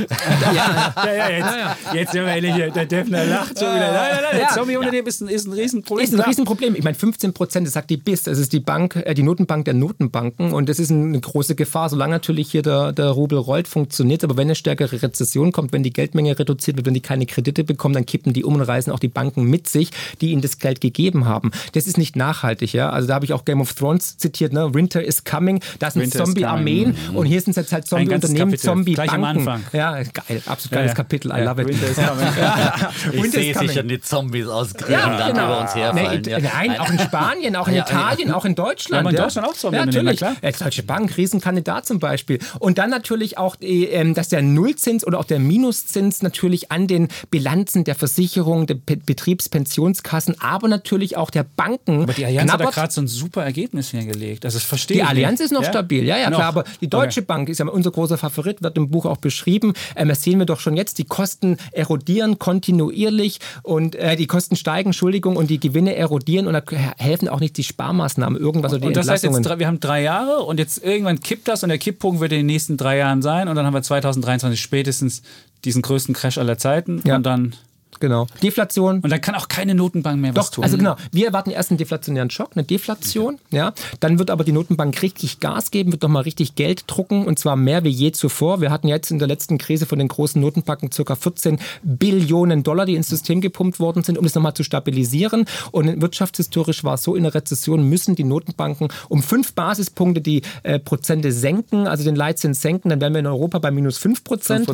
ja, jetzt, jetzt sind wir ehrlich, der Defner lacht schon wieder. Nein, nein, nein, das Zombie-Unternehmen ist ein, ist ein Riesenproblem. Ist ein Riesenproblem. Ich meine, 15 Prozent, das sagt die BIS, das ist die Bank, äh, die Notenbank der Notenbanken und das ist eine große Gefahr, solange natürlich hier der, der Rubel rollt, funktioniert aber wenn eine stärkere Rezession kommt, wenn die Geldmenge reduziert wird, wenn die keine Kredite bekommen, dann kippen die um und reißen auch die Banken mit sich, die ihnen das Geld gegeben haben. Das ist nicht nachhaltig, ja. Also da habe ich auch Game of Thrones zitiert, ne? Winter is coming, das sind Zombie-Armeen und hier sind jetzt halt Zombie-Unternehmen, Zombie-Banken. am Anfang. Ja, geil, absolut geiles ja, Kapitel, I love it. Winter is coming. ich sehe sicher die Zombies aus Griechenland ja, genau. über uns herfallen. Nee, nein, auch in Spanien, auch in Italien, auch in Deutschland. Ja, in Deutschland auch Zombies. Ja, natürlich. Klar. Deutsche Bank, Riesenkandidat zum Beispiel. Und dann natürlich auch, ähm, dass der Nullzins oder auch der Minuszins natürlich an den Bilanzen der Versicherungen, der Betriebspensionskassen, aber natürlich auch der Banken. Aber die Allianz knabbert. hat da gerade so ein super Ergebnis hingelegt. Also das verstehe Die Allianz ist noch ja? stabil, ja, ja, noch. klar. Aber die Deutsche okay. Bank ist ja unser großer Favorit, wird im Buch auch beschrieben. Ähm, das sehen wir doch schon jetzt. Die Kosten erodieren kontinuierlich und äh, die Kosten steigen, Entschuldigung, und die Gewinne erodieren und da helfen auch nicht die Sparmaßnahmen, irgendwas oder die Und das heißt jetzt, wir haben drei Jahre und jetzt irgendwann kippt das und der Kipppunkt wird in den nächsten drei Jahren sein und dann haben wir 2023 spätestens diesen größten Crash aller Zeiten ja. und dann Genau. Deflation. Und dann kann auch keine Notenbank mehr Doch, was tun. Also genau, wir erwarten erst einen deflationären Schock, eine Deflation. Ja. Dann wird aber die Notenbank richtig Gas geben, wird nochmal richtig Geld drucken und zwar mehr wie je zuvor. Wir hatten jetzt in der letzten Krise von den großen Notenbanken ca. 14 Billionen Dollar, die ins System gepumpt worden sind, um es nochmal zu stabilisieren. Und wirtschaftshistorisch war es so, in der Rezession müssen die Notenbanken um fünf Basispunkte die äh, Prozente senken, also den Leitzins senken. Dann wären wir in Europa bei minus fünf Prozent.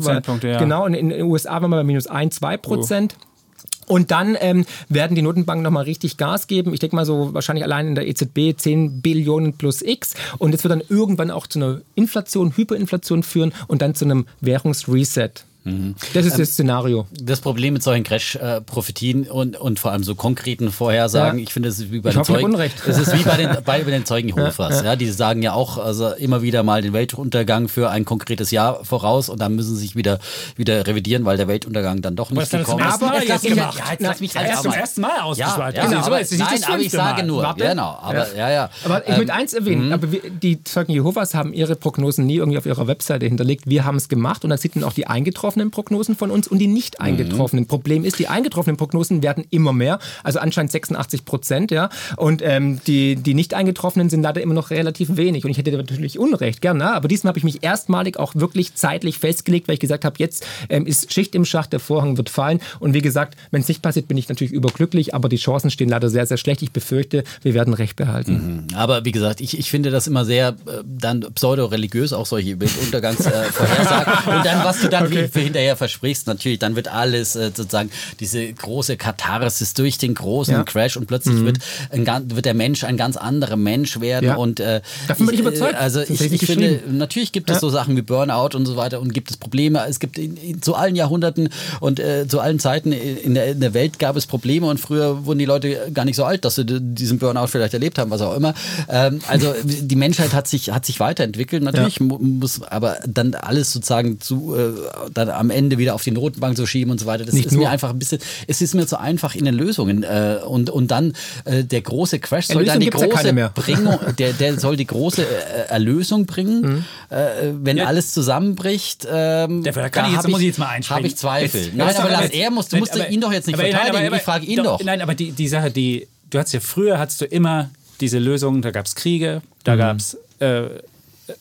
Ja. Genau, und in den USA wären wir bei minus ein, zwei Prozent. Und dann ähm, werden die Notenbanken nochmal richtig Gas geben. Ich denke mal so wahrscheinlich allein in der EZB 10 Billionen plus X. Und es wird dann irgendwann auch zu einer Inflation, Hyperinflation führen und dann zu einem Währungsreset. Mhm. Das ist ähm, das Szenario. Das Problem mit solchen Crash-Prophetien und, und vor allem so konkreten Vorhersagen, ja. ich finde, es ist wie bei ich den Zeugen. Unrecht. Es ist wie bei den, bei, bei den Zeugen Jehovas. Ja, ja. die sagen ja auch also immer wieder mal den Weltuntergang für ein konkretes Jahr voraus und dann müssen sie sich wieder, wieder revidieren, weil der Weltuntergang dann doch nicht gekommen ist. Aber jetzt mich, ja, jetzt lass mich halt zum ersten Mal ausgeschweift. Ja, genau, aber, nein, aber ich sage nur. Warte. Genau, aber ja, ja. Aber ich ähm, möchte eins erwähnen, mhm. aber wir, die Zeugen Jehovas haben ihre Prognosen nie irgendwie auf ihrer Webseite hinterlegt. Wir haben es gemacht und da sieht man auch die eingetroffenen Prognosen von uns und die nicht mhm. eingetroffenen. Mhm. Problem ist, die eingetroffenen Prognosen werden immer mehr, also anscheinend 86 Prozent, ja. Und ähm, die, die nicht eingetroffenen sind leider immer noch relativ wenig. Und ich hätte natürlich Unrecht, gerne. Aber diesmal habe ich mich erstmalig auch wirklich zeitlich festgelegt, weil ich gesagt habe, jetzt ähm, ist Schicht im Schacht, der Vorhang wird fallen. Und wie gesagt, wenn es nicht passiert, bin ich natürlich überglücklich, aber die Chancen stehen leider sehr, sehr schlecht. Ich befürchte, wir werden Recht behalten. Mhm. Aber wie gesagt, ich, ich finde das immer sehr äh, dann pseudo-religiös, auch solche Weltuntergangsvorhersagen. Äh, und dann, was du dann okay. wie, hinterher versprichst, natürlich, dann wird alles äh, sozusagen diese große Katharsis durch den großen ja. Crash und plötzlich mhm. wird, ein, wird der Mensch ein ganz anderer Mensch werden. Ja. Und, äh, Davon bin ich überzeugt. Also ich, ich finde, natürlich gibt es so Sachen wie Burnout und so weiter und gibt es Probleme. Es gibt in, in, zu allen Jahrhunderten und äh, zu allen Zeiten in der, in der Welt gab es Probleme und früher wurden die Leute gar nicht so alt, dass sie diesen Burnout vielleicht erlebt haben, was auch immer. Ähm, also die Menschheit hat sich, hat sich weiterentwickelt. Natürlich muss aber dann alles sozusagen zu, äh, dann am Ende wieder auf die Notenbank zu schieben und so weiter. Das Nicht ist nur. mir einfach ein bisschen, es ist mir zu einfach in den Lösungen. Äh, und, und dann äh, der große Crash soll dann die große ja Bringung, der, der soll die große äh, Erlösung bringen, mhm. äh, wenn ja. alles zusammenbricht. Ähm, der, da kann ich jetzt, muss ich jetzt mal einspringen. Habe ich Zweifel. Jetzt, nein, aber lass er muss, du musst aber, ihn doch jetzt nicht aber, verteidigen. Nein, aber, ich frage ihn doch, doch. Nein, aber die, die Sache, die, du hattest ja früher, hattest du immer diese Lösung, da gab es Kriege, da mhm. gab es äh,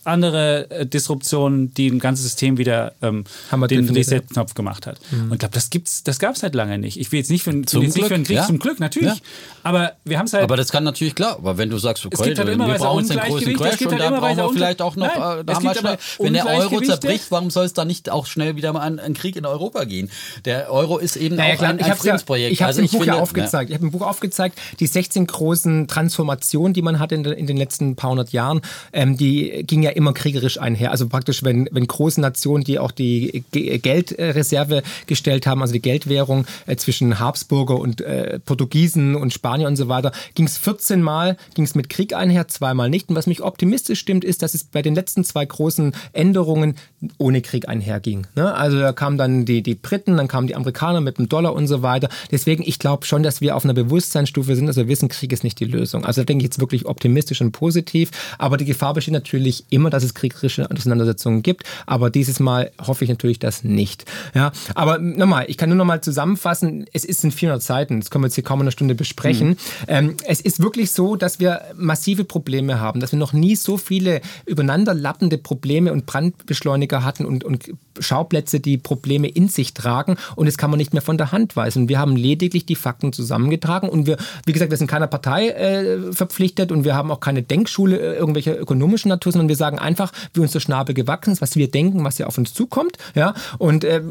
andere äh, Disruptionen, die ein ganzes System wieder ähm, den Reset-Knopf gemacht hat. Mhm. Und ich glaube, das das gab es halt lange nicht. Ich will jetzt nicht für, zum, jetzt Glück, nicht für einen Krieg, ja. zum Glück, natürlich. Ja. Aber wir haben es halt. Aber das kann natürlich klar. Aber wenn du sagst, okay, halt wir brauchen uns den größten Crash und halt da brauchen wir vielleicht auch noch, Nein, äh, da haben wir schnell, wenn der Euro zerbricht, warum soll es da nicht auch schnell wieder mal an einen Krieg in Europa gehen? Der Euro ist eben naja, auch klar, ein, ein Friedensprojekt. ich habe also ein Buch finde, aufgezeigt. Ich habe ein Buch aufgezeigt, die 16 großen Transformationen, die man hatte in, in den letzten paar hundert Jahren, ähm, die ging ja immer kriegerisch einher. Also praktisch, wenn, wenn große Nationen, die auch die Geldreserve gestellt haben, also die Geldwährung äh, zwischen Habsburger und äh, Portugiesen und Spanier und so weiter, ging es 14 Mal, ging es mit Krieg einher, zweimal nicht. Und was mich optimistisch stimmt, ist, dass es bei den letzten zwei großen Änderungen ohne Krieg einherging. Ne? Also da kamen dann die, die Briten, dann kamen die Amerikaner mit dem Dollar und so weiter. Deswegen, ich glaube schon, dass wir auf einer Bewusstseinsstufe sind, dass wir wissen, Krieg ist nicht die Lösung. Also da denke ich jetzt wirklich optimistisch und positiv. Aber die Gefahr besteht natürlich immer, dass es kriegerische Auseinandersetzungen gibt. Aber dieses Mal hoffe ich natürlich das nicht. Ja, aber nochmal, ich kann nur nochmal zusammenfassen, es ist in 400 Seiten, das können wir jetzt hier kaum eine Stunde besprechen. Mhm. Ähm, es ist wirklich so, dass wir massive Probleme haben, dass wir noch nie so viele übereinanderlappende Probleme und Brandbeschleuniger hatten und, und Schauplätze, die Probleme in sich tragen und das kann man nicht mehr von der Hand weisen. Wir haben lediglich die Fakten zusammengetragen und wir, wie gesagt, wir sind keiner Partei äh, verpflichtet und wir haben auch keine Denkschule äh, irgendwelcher ökonomischen Natur, sondern wir sagen einfach, wie uns der Schnabel gewachsen ist, was wir denken, was ja auf uns zukommt. Ja? Und äh,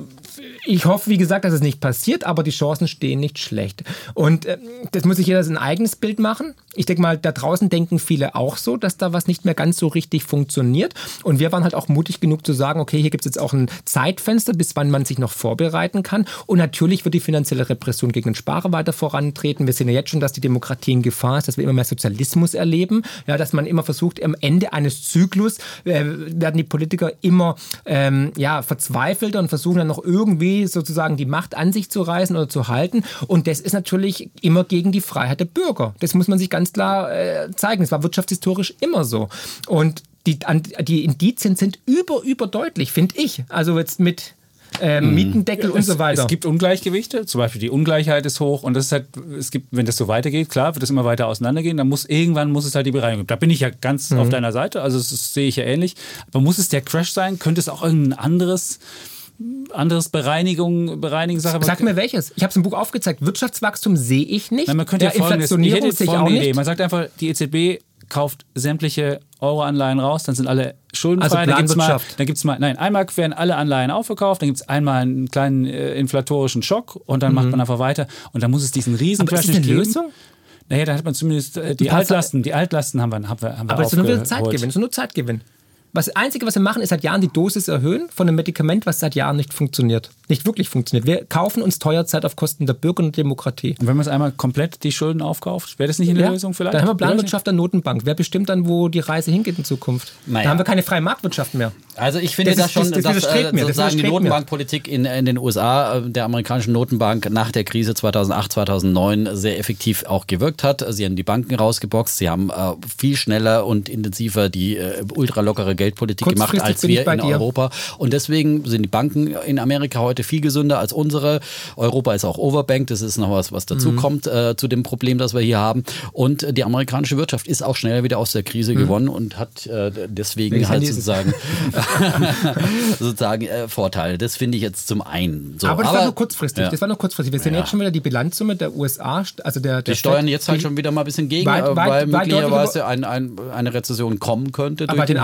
ich hoffe, wie gesagt, dass es nicht passiert, aber die Chancen stehen nicht schlecht. Und äh, das muss sich jeder sein eigenes Bild machen. Ich denke mal, da draußen denken viele auch so, dass da was nicht mehr ganz so richtig funktioniert. Und wir waren halt auch mutig genug zu sagen, okay, hier gibt es jetzt auch ein Zeitfenster, bis wann man sich noch vorbereiten kann. Und natürlich wird die finanzielle Repression gegen den Sparer weiter vorantreten. Wir sehen ja jetzt schon, dass die Demokratie in Gefahr ist, dass wir immer mehr Sozialismus erleben. Ja, dass man immer versucht, am Ende eines Zyklus äh, werden die Politiker immer ähm, ja, verzweifelter und versuchen dann noch irgendwie sozusagen die Macht an sich zu reißen oder zu halten. Und das ist natürlich immer gegen die Freiheit der Bürger. Das muss man sich ganz klar äh, zeigen. Es war wirtschaftshistorisch immer so. Und die, die Indizien sind über, überdeutlich, finde ich. Also jetzt mit ähm. Mietendeckel ja, und so weiter. Es gibt Ungleichgewichte, zum Beispiel die Ungleichheit ist hoch und das ist halt, es gibt, wenn das so weitergeht, klar, wird es immer weiter auseinandergehen, dann muss irgendwann muss es halt die Bereinigung geben. Da bin ich ja ganz mhm. auf deiner Seite, also das, das sehe ich ja ähnlich. Aber muss es der Crash sein? Könnte es auch irgendein anderes anderes Bereinigung, Bereinigungssache. Sag mir welches. Ich habe es im Buch aufgezeigt. Wirtschaftswachstum sehe ich nicht. Nein, man könnte ja, ja Inflationierung sehe ich auch nicht. Man sagt einfach, die EZB kauft sämtliche Euro-Anleihen raus, dann sind alle schuldenfrei. Also dann mal, dann gibt's mal, nein, einmal werden alle Anleihen aufgekauft, dann gibt es einmal einen kleinen äh, inflatorischen Schock und dann mhm. macht man einfach weiter und dann muss es diesen riesen ist das eine Lösung? Naja, da hat man zumindest äh, die Altlasten, die Altlasten haben wir, haben wir, haben wir Aber es ist nur Zeitgewinn, es ist nur Zeitgewinn. Was das Einzige, was wir machen, ist seit Jahren die Dosis erhöhen von einem Medikament, was seit Jahren nicht funktioniert. Nicht wirklich funktioniert. Wir kaufen uns teuer Zeit auf Kosten der Bürger und der Demokratie. Und wenn man es einmal komplett die Schulden aufkauft, wäre das nicht eine ja, Lösung vielleicht? Dann haben wir Planwirtschaft der Notenbank. Wer bestimmt dann, wo die Reise hingeht in Zukunft? Naja. Da haben wir keine freie Marktwirtschaft mehr. Also ich finde das, das schon, das, das dass äh, sozusagen die Notenbankpolitik in, in den USA, äh, der amerikanischen Notenbank nach der Krise 2008, 2009 sehr effektiv auch gewirkt hat. Sie haben die Banken rausgeboxt, sie haben äh, viel schneller und intensiver die äh, ultralockere Geldpolitik gemacht als wir in dir. Europa. Und deswegen sind die Banken in Amerika heute viel gesünder als unsere. Europa ist auch overbanked, das ist noch was, was dazu mhm. kommt äh, zu dem Problem, das wir hier haben. Und die amerikanische Wirtschaft ist auch schneller wieder aus der Krise mhm. gewonnen und hat äh, deswegen halt sozusagen, sozusagen äh, Vorteile. Das finde ich jetzt zum einen. So, aber das aber, war nur kurzfristig. Ja. Das war nur kurzfristig. Wir sehen ja. jetzt schon wieder die Bilanzsumme der USA, also der, der Die steuern jetzt halt schon wieder mal ein bisschen gegen, weit, weit, weil möglicherweise ein, ein, eine Rezession kommen könnte. Aber den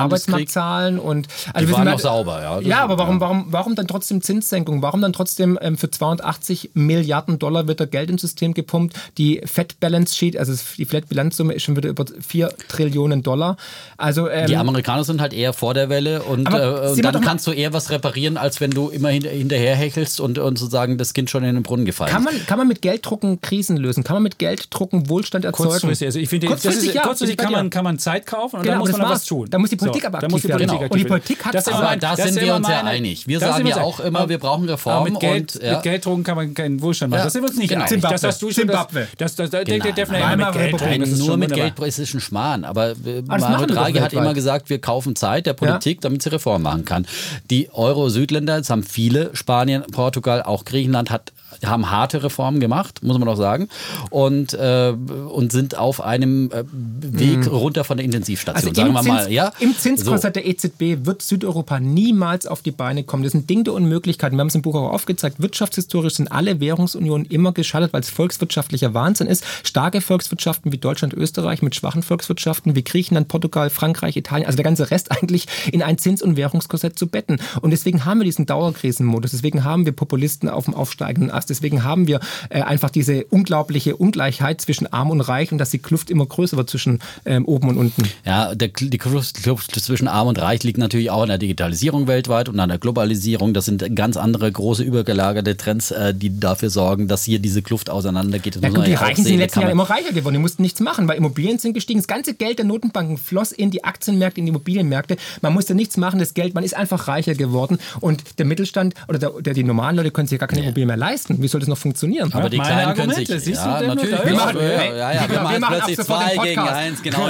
Arbeitsmarktzahlen und also die waren noch sauber, ja. ja, aber warum, warum, warum dann trotzdem Zinssenkung? Warum dann trotzdem ähm, für 280 Milliarden Dollar wird da Geld ins System gepumpt? Die Fed Balance Sheet, also die Fed Bilanzsumme ist schon wieder über 4 Trillionen Dollar. Also, ähm, die Amerikaner sind halt eher vor der Welle und, äh, und dann kannst du eher was reparieren, als wenn du immer hinter, hinterher hechelst und, und sozusagen das Kind schon in den Brunnen gefallen kann man, kann man mit Gelddrucken Krisen lösen? Kann man mit Gelddrucken Wohlstand erzeugen? Kurzfristig, also ich finde, kurzfristig, ja, kurzfristig kann, man, kann man Zeit kaufen und genau, dann muss man was tun. Da muss die Politik so, aber aktiv werden. Genau. Und die Politik hat das aber da sind wir uns ja einig. Wir sagen ja auch immer, wir brauchen Reformen. Mit, Geld, und, ja. mit Gelddrucken kann man keinen Wohlstand machen. Das sind wir uns nicht genau. einig. Zimbabwe. Das hast du schon. Zimbabwe. Das, das, das, genau. der Defner mit Gelddrucken. Nur mit Geld ist es ein Schmarrn. Aber Mario Draghi hat immer gesagt, wir kaufen Zeit der Politik, damit sie Reformen machen kann. Die Euro-Südländer, das haben viele, Spanien, Portugal, auch Griechenland hat haben harte Reformen gemacht, muss man auch sagen, und, äh, und sind auf einem äh, Weg mhm. runter von der Intensivstation, also sagen wir Zins, mal. Ja? Im Zinskorsett so. der EZB wird Südeuropa niemals auf die Beine kommen. Das sind Dinge der Unmöglichkeiten. Wir haben es im Buch auch aufgezeigt. Wirtschaftshistorisch sind alle Währungsunionen immer gescheitert, weil es volkswirtschaftlicher Wahnsinn ist. Starke Volkswirtschaften wie Deutschland, Österreich mit schwachen Volkswirtschaften wie Griechenland, Portugal, Frankreich, Italien, also der ganze Rest eigentlich in ein Zins- und Währungskorsett zu betten. Und deswegen haben wir diesen Dauerkrisenmodus. Deswegen haben wir Populisten auf dem aufsteigenden Ast. Deswegen haben wir äh, einfach diese unglaubliche Ungleichheit zwischen Arm und Reich und dass die Kluft immer größer wird zwischen ähm, oben und unten. Ja, der, die Kluft, Kluft zwischen Arm und Reich liegt natürlich auch in der Digitalisierung weltweit und an der Globalisierung. Das sind ganz andere große übergelagerte Trends, äh, die dafür sorgen, dass hier diese Kluft auseinandergeht. Ja, gut, die Reichen sind in den letzten Jahren immer reicher geworden. Die mussten nichts machen, weil Immobilien sind gestiegen. Das ganze Geld der Notenbanken floss in die Aktienmärkte, in die Immobilienmärkte. Man musste nichts machen, das Geld, man ist einfach reicher geworden. Und der Mittelstand oder der, der die normalen Leute können sich gar keine ja. Immobilien mehr leisten. Wie soll das noch funktionieren? Aber die Meine Kleinen können sich. siehst ja, du, der natürlich. Wir Ja, machen, ja, ja, ja, wir wir machen plötzlich zwei gegen eins. Genau.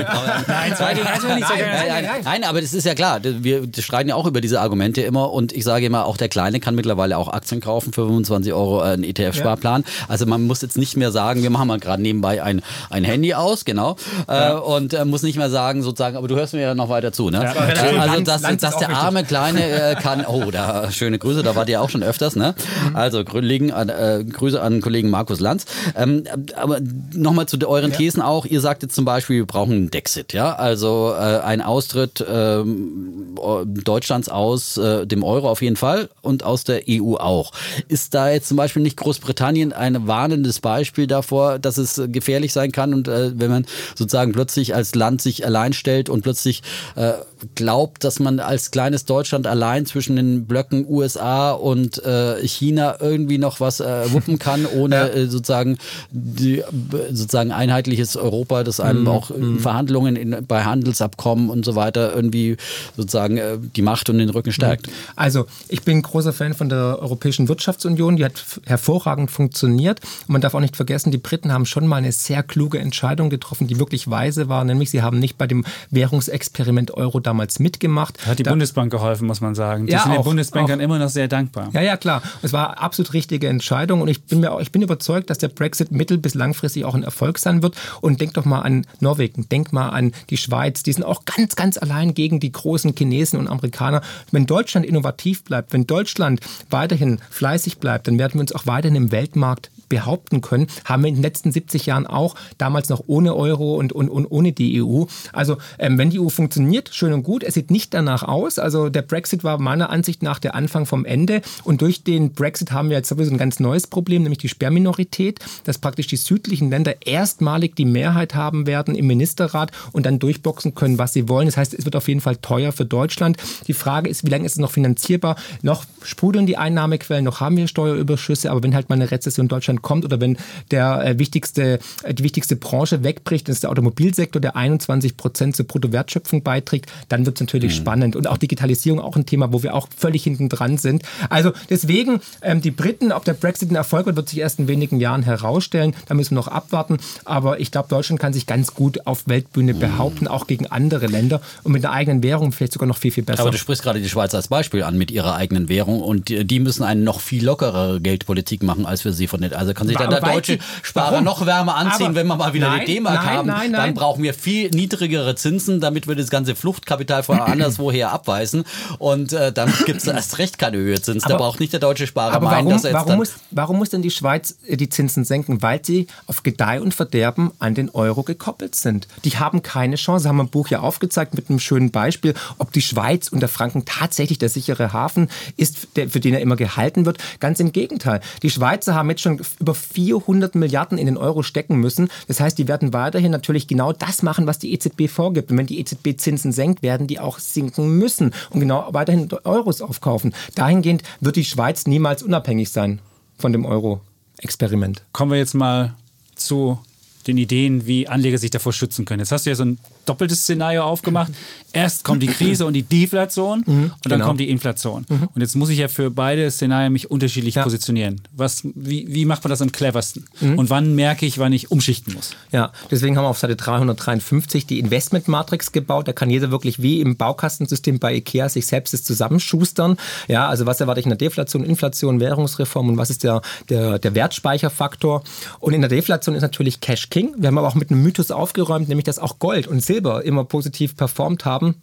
Nein, zwei gegen eins nicht sagen. Nein, nein, nein, nein, aber das ist ja klar. Wir streiten ja auch über diese Argumente immer und ich sage immer, auch der Kleine kann mittlerweile auch Aktien kaufen für 25 Euro äh, einen ETF-Sparplan. Also man muss jetzt nicht mehr sagen, wir machen mal gerade nebenbei ein, ein Handy aus, genau, äh, und äh, muss nicht mehr sagen sozusagen, aber du hörst mir ja noch weiter zu, ne? Ja, äh, also dass, Land ist dass der arme Kleine äh, kann, oh, da schöne Grüße, da wart ihr auch schon öfters, ne? Also Gründling, äh, Grüße an Kollegen Markus Lanz. Ähm, aber nochmal zu euren Thesen auch. Ihr sagt jetzt zum Beispiel, wir brauchen einen Dexit, ja, also äh, ein Austritt ähm, Deutschlands aus äh, dem Euro auf jeden Fall und aus der EU auch. Ist da jetzt zum Beispiel nicht Großbritannien ein warnendes Beispiel davor, dass es äh, gefährlich sein kann und äh, wenn man sozusagen plötzlich als Land sich allein stellt und plötzlich äh, glaubt, dass man als kleines Deutschland allein zwischen den Blöcken USA und äh, China irgendwie noch was äh, wuppen kann, ohne äh, sozusagen die, sozusagen einheitliches Europa, das einem auch in Verhandlungen in, bei Handelsabkommen und so weiter irgendwie sozusagen äh, die Macht und den Rücken stärkt. Also, ich bin großer Fan von der Europäischen Wirtschaftsunion. Die hat hervorragend funktioniert. Und man darf auch nicht vergessen, die Briten haben schon mal eine sehr kluge Entscheidung getroffen, die wirklich weise war. Nämlich, sie haben nicht bei dem Währungsexperiment Euro damals mitgemacht. Hat die Da- Bundesbank geholfen, muss man sagen. Die Ja, sind den auch, Bundesbankern immer noch sehr dankbar. Ja, ja, klar. Es war absolut richtige Entscheidung und ich bin mir auch, ich bin überzeugt, dass der Brexit mittel- bis langfristig auch ein Erfolg sein wird. Und denk doch mal an Norwegen, denk mal an die Schweiz. Die sind auch ganz, ganz allein gegen die großen Chinesen und Amerikaner. Wenn Deutschland innovativ bleibt, wenn Deutschland weiterhin fleißig bleibt, dann werden wir uns auch weiterhin im Weltmarkt behaupten können, haben wir in den letzten 70 Jahren auch, damals noch ohne Euro und, und, und ohne die EU. Also ähm, wenn die EU funktioniert, schön und gut, es sieht nicht danach aus. Also der Brexit war meiner Ansicht nach der Anfang vom Ende und durch den Brexit haben wir jetzt sowieso ein ganz neues Problem, nämlich die Sperrminorität, dass praktisch die südlichen Länder erstmalig die Mehrheit haben werden im Ministerrat und dann durchboxen können, was sie wollen. Das heißt, es wird auf jeden Fall teuer für Deutschland. Die Frage ist, wie lange ist es noch finanzierbar? Noch sprudeln die Einnahmequellen, noch haben wir Steuerüberschüsse, aber wenn halt mal eine Rezession in Deutschland kommt oder wenn der äh, wichtigste, äh, die wichtigste Branche wegbricht, das ist der Automobilsektor, der 21 Prozent zur Bruttowertschöpfung beiträgt, dann wird es natürlich spannend. Und auch Digitalisierung auch ein Thema, wo wir auch völlig hinten dran sind. Also deswegen, ähm, die Briten, ob der Brexit ein Erfolg wird, wird sich erst in wenigen Jahren herausstellen. Da müssen wir noch abwarten. Aber ich glaube, Deutschland kann sich ganz gut auf Weltbühne behaupten, auch gegen andere Länder und mit einer eigenen Währung vielleicht sogar noch viel, viel besser. Aber du sprichst gerade die Schweiz als Beispiel an mit ihrer eigenen Währung und die, die müssen eine noch viel lockerere Geldpolitik machen als wir sie von den. Also kann sich dann der deutsche Sparer Warum? noch wärmer anziehen, Aber- wenn wir mal wieder Nein, die D-Mark haben. nein, Dann nein. brauchen wir viel niedrigere Zinsen, damit wir das ganze Fluchtkapital von anderswoher abweisen. Und äh, dann gibt es erst recht keine Höhezins. Da Aber- braucht nicht der deutsche Sparer Aber meinen, warum, dass er jetzt warum, dann muss, warum muss denn die Schweiz äh, die Zinsen senken? Weil sie auf Gedeih und Verderben an den Euro gekoppelt sind. Die haben keine Chance, haben wir im Buch ja aufgezeigt mit einem schönen Beispiel, ob die Schweiz und der Franken tatsächlich der sichere Hafen ist, der, für den er immer gehalten wird. Ganz im Gegenteil. Die Schweizer haben jetzt schon über 400 Milliarden in den Euro stecken müssen. Das heißt, die werden weiterhin natürlich genau das machen, was die EZB vorgibt. Und wenn die EZB Zinsen senkt, werden die auch sinken müssen und genau weiterhin Euros aufkaufen. Dahingehend wird die Schweiz niemals unabhängig sein von dem Euro-Experiment. Kommen wir jetzt mal zu den Ideen, wie Anleger sich davor schützen können. Jetzt hast du ja so ein doppeltes Szenario aufgemacht. Erst kommt die Krise und die Deflation und dann genau. kommt die Inflation. Und jetzt muss ich ja für beide Szenarien mich unterschiedlich Ja. positionieren. Was, wie, wie macht man das am cleversten? Und wann merke ich, wann ich umschichten muss? Ja, deswegen haben wir auf Seite 353 die Investmentmatrix gebaut. Da kann jeder wirklich wie im Baukastensystem bei IKEA sich selbst das zusammenschustern. Ja, also was erwarte ich in der Deflation, Inflation, Währungsreform und was ist der, der, der Wertspeicherfaktor? Und in der Deflation ist natürlich Cash King. Wir haben aber auch mit einem Mythos aufgeräumt, nämlich dass auch Gold und Silber immer positiv performt haben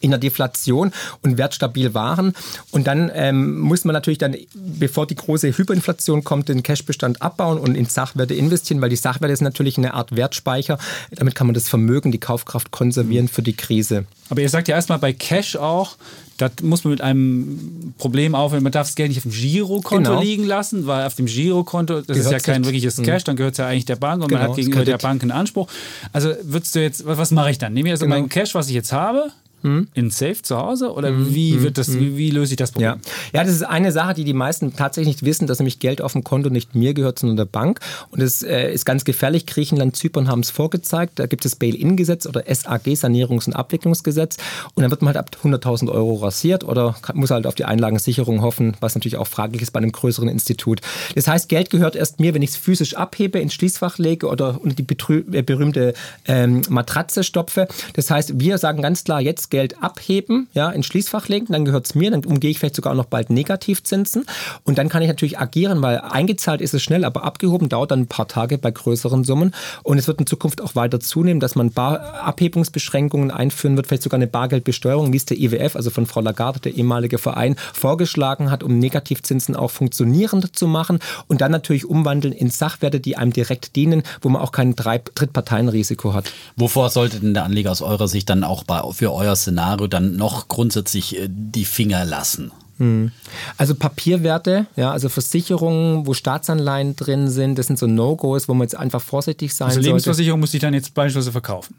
in der Deflation und wertstabil waren. Und dann ähm, muss man natürlich dann, bevor die große Hyperinflation kommt, den Cashbestand abbauen und in Sachwerte investieren, weil die Sachwerte sind natürlich eine Art Wertspeicher. Damit kann man das Vermögen, die Kaufkraft konservieren für die Krise. Aber ihr sagt ja erstmal bei Cash auch, das muss man mit einem Problem aufhören. Man darf das Geld nicht auf dem Girokonto Genau. liegen lassen, weil auf dem Girokonto, das ist ja kein wirkliches Cash, dann gehört es ja eigentlich der Bank und man Genau, hat das gegenüber der. Bank einen Anspruch. Also würdest du jetzt, was mache ich dann? Nehme ich also Genau. mein Cash, was ich jetzt habe, hm? in Safe zu Hause oder hm? wie hm? wird das, hm? wie, wie, löse ich das Problem? Ja. ja, das ist eine Sache, die die meisten tatsächlich nicht wissen, dass nämlich Geld auf dem Konto nicht mir gehört, sondern der Bank. Und es äh, ist ganz gefährlich. Griechenland, Zypern haben es vorgezeigt. Da gibt es Bail-In-Gesetz oder SAG, Sanierungs- und Abwicklungsgesetz. Und dann wird man halt ab 100.000 Euro rasiert oder muss halt auf die Einlagensicherung hoffen, was natürlich auch fraglich ist bei einem größeren Institut. Das heißt, Geld gehört erst mir, wenn ich es physisch abhebe, ins Schließfach lege oder unter die äh, berühmte ähm, Matratze stopfe. Das heißt, wir sagen ganz klar, jetzt Geld abheben, ja, ins Schließfach legen, dann gehört es mir, dann umgehe ich vielleicht sogar auch noch bald Negativzinsen und dann kann ich natürlich agieren, weil eingezahlt ist es schnell, aber abgehoben dauert dann ein paar Tage bei größeren Summen und es wird in Zukunft auch weiter zunehmen, dass man Bar Abhebungsbeschränkungen einführen wird, vielleicht sogar eine Bargeldbesteuerung, wie es der IWF, also von Frau Lagarde, der ehemalige Verein, vorgeschlagen hat, um Negativzinsen auch funktionierend zu machen und dann natürlich umwandeln in Sachwerte, die einem direkt dienen, wo man auch kein Drittparteienrisiko hat. Wovor sollte denn der Anleger aus eurer Sicht dann auch bei, für euer Szenario dann noch grundsätzlich äh, die Finger lassen? Hm. Also Papierwerte, ja, also Versicherungen, wo Staatsanleihen drin sind, das sind so No-Gos, wo man jetzt einfach vorsichtig sein also Lebensversicherung muss ich dann jetzt beispielsweise verkaufen?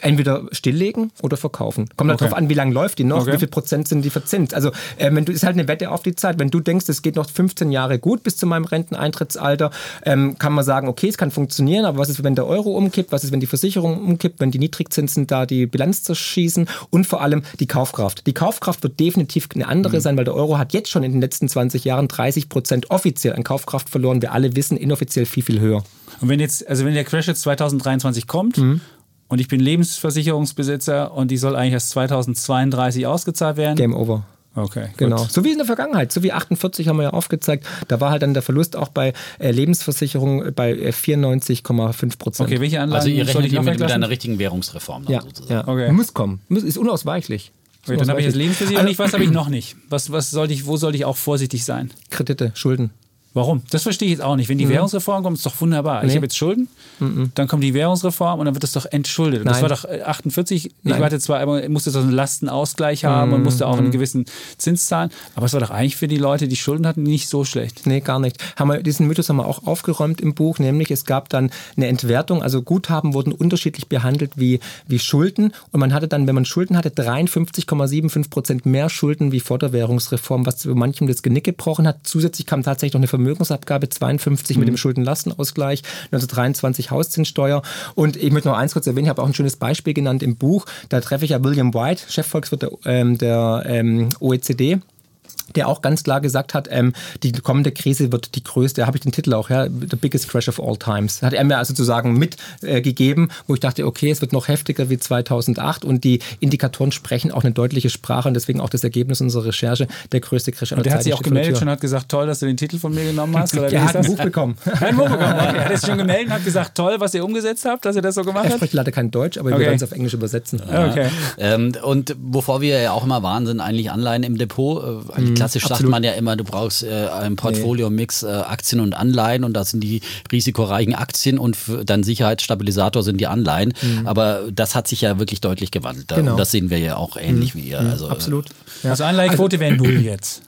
Entweder stilllegen oder verkaufen. Kommt halt okay. darauf an, wie lange läuft die noch, okay. wie viel Prozent sind die verzinst. Also äh, wenn du ist halt eine Wette auf die Zeit. Wenn du denkst, es geht noch 15 Jahre gut bis zu meinem Renteneintrittsalter, ähm, kann man sagen, okay, es kann funktionieren, aber was ist, wenn der Euro umkippt? Was ist, wenn die Versicherung umkippt? Wenn die Niedrigzinsen da die Bilanz zerschießen? Und vor allem die Kaufkraft. Die Kaufkraft wird definitiv eine andere mhm. sein, weil der Euro hat jetzt schon in den letzten 20 Jahren 30 Prozent offiziell an Kaufkraft verloren. Wir alle wissen, inoffiziell viel, viel höher. Und wenn jetzt, also wenn der Crash jetzt 2023 kommt, mhm und ich bin Lebensversicherungsbesitzer und die soll eigentlich erst 2032 ausgezahlt werden. Game over. Okay. Genau. Gut. So wie in der Vergangenheit. So wie 48 haben wir ja aufgezeigt. Da war halt dann der Verlust auch bei äh, Lebensversicherung bei äh, 94,5 Prozent. Okay, welche Anlagen Also ihr rechnet mit, mit einer richtigen Währungsreform ja, sozusagen. Ja. Okay. Muss kommen. Muss, ist unausweichlich. Okay, dann habe ich jetzt Lebensversicherung nicht. Was habe ich noch nicht? Was, was sollte ich, wo sollte ich auch vorsichtig sein? Kredite, Schulden. Warum? Das verstehe ich jetzt auch nicht. Wenn die mhm. Währungsreform kommt, ist doch wunderbar. Nee. Ich habe jetzt Schulden, mhm. dann kommt die Währungsreform und dann wird das doch entschuldet. Nein. Das war doch 48. Nein. Ich warte zwar, aber musste so einen Lastenausgleich haben mhm. und musste auch einen mhm. gewissen Zins zahlen. Aber es war doch eigentlich für die Leute, die Schulden hatten, nicht so schlecht. Nee, gar nicht. Haben wir, diesen Mythos haben wir auch aufgeräumt im Buch, nämlich es gab dann eine Entwertung. Also Guthaben wurden unterschiedlich behandelt wie, wie Schulden. Und man hatte dann, wenn man Schulden hatte, 53,75 Prozent mehr Schulden wie vor der Währungsreform, was für manchem das Genick gebrochen hat. Zusätzlich kam tatsächlich noch eine Vermögensabgabe 52 mhm. mit dem Schuldenlastenausgleich, 1923 Hauszinssteuer. Und ich möchte noch eins kurz erwähnen, ich habe auch ein schönes Beispiel genannt im Buch. Da treffe ich ja William White, Chefvolkswirt der, ähm, der ähm, OECD der auch ganz klar gesagt hat, ähm, die kommende Krise wird die größte, da habe ich den Titel auch, ja, The Biggest Crash of All Times. Hat er mir also sozusagen mitgegeben, äh, wo ich dachte, okay, es wird noch heftiger wie 2008 und die Indikatoren sprechen auch eine deutliche Sprache und deswegen auch das Ergebnis unserer Recherche, der größte Crash aller Zeiten. Der hat sich auch gemeldet und hat gesagt, toll, dass du den Titel von mir genommen hast. Oder er hat ein Buch bekommen. Ein Buch bekommen, okay. Er hat sich schon gemeldet und hat gesagt, toll, was ihr umgesetzt habt, dass ihr das so gemacht habt. Er spricht leider kein Deutsch, aber okay. wir werden es auf Englisch übersetzen. Ja. Okay. Ähm, und wovor wir ja auch immer waren, sind eigentlich Anleihen im Depot. Äh, mhm, klassisch absolut. sagt man ja immer, du brauchst äh, einen Portfolio-Mix äh, Aktien und Anleihen und da sind die risikoreichen Aktien und dann Sicherheitsstabilisator sind die Anleihen. Mhm. Aber das hat sich ja wirklich deutlich gewandelt. Genau. Und das sehen wir ja auch ähnlich mhm. wie ihr. Mhm. Also, Absolut. Ja. Also Anleihequote also, wäre null jetzt.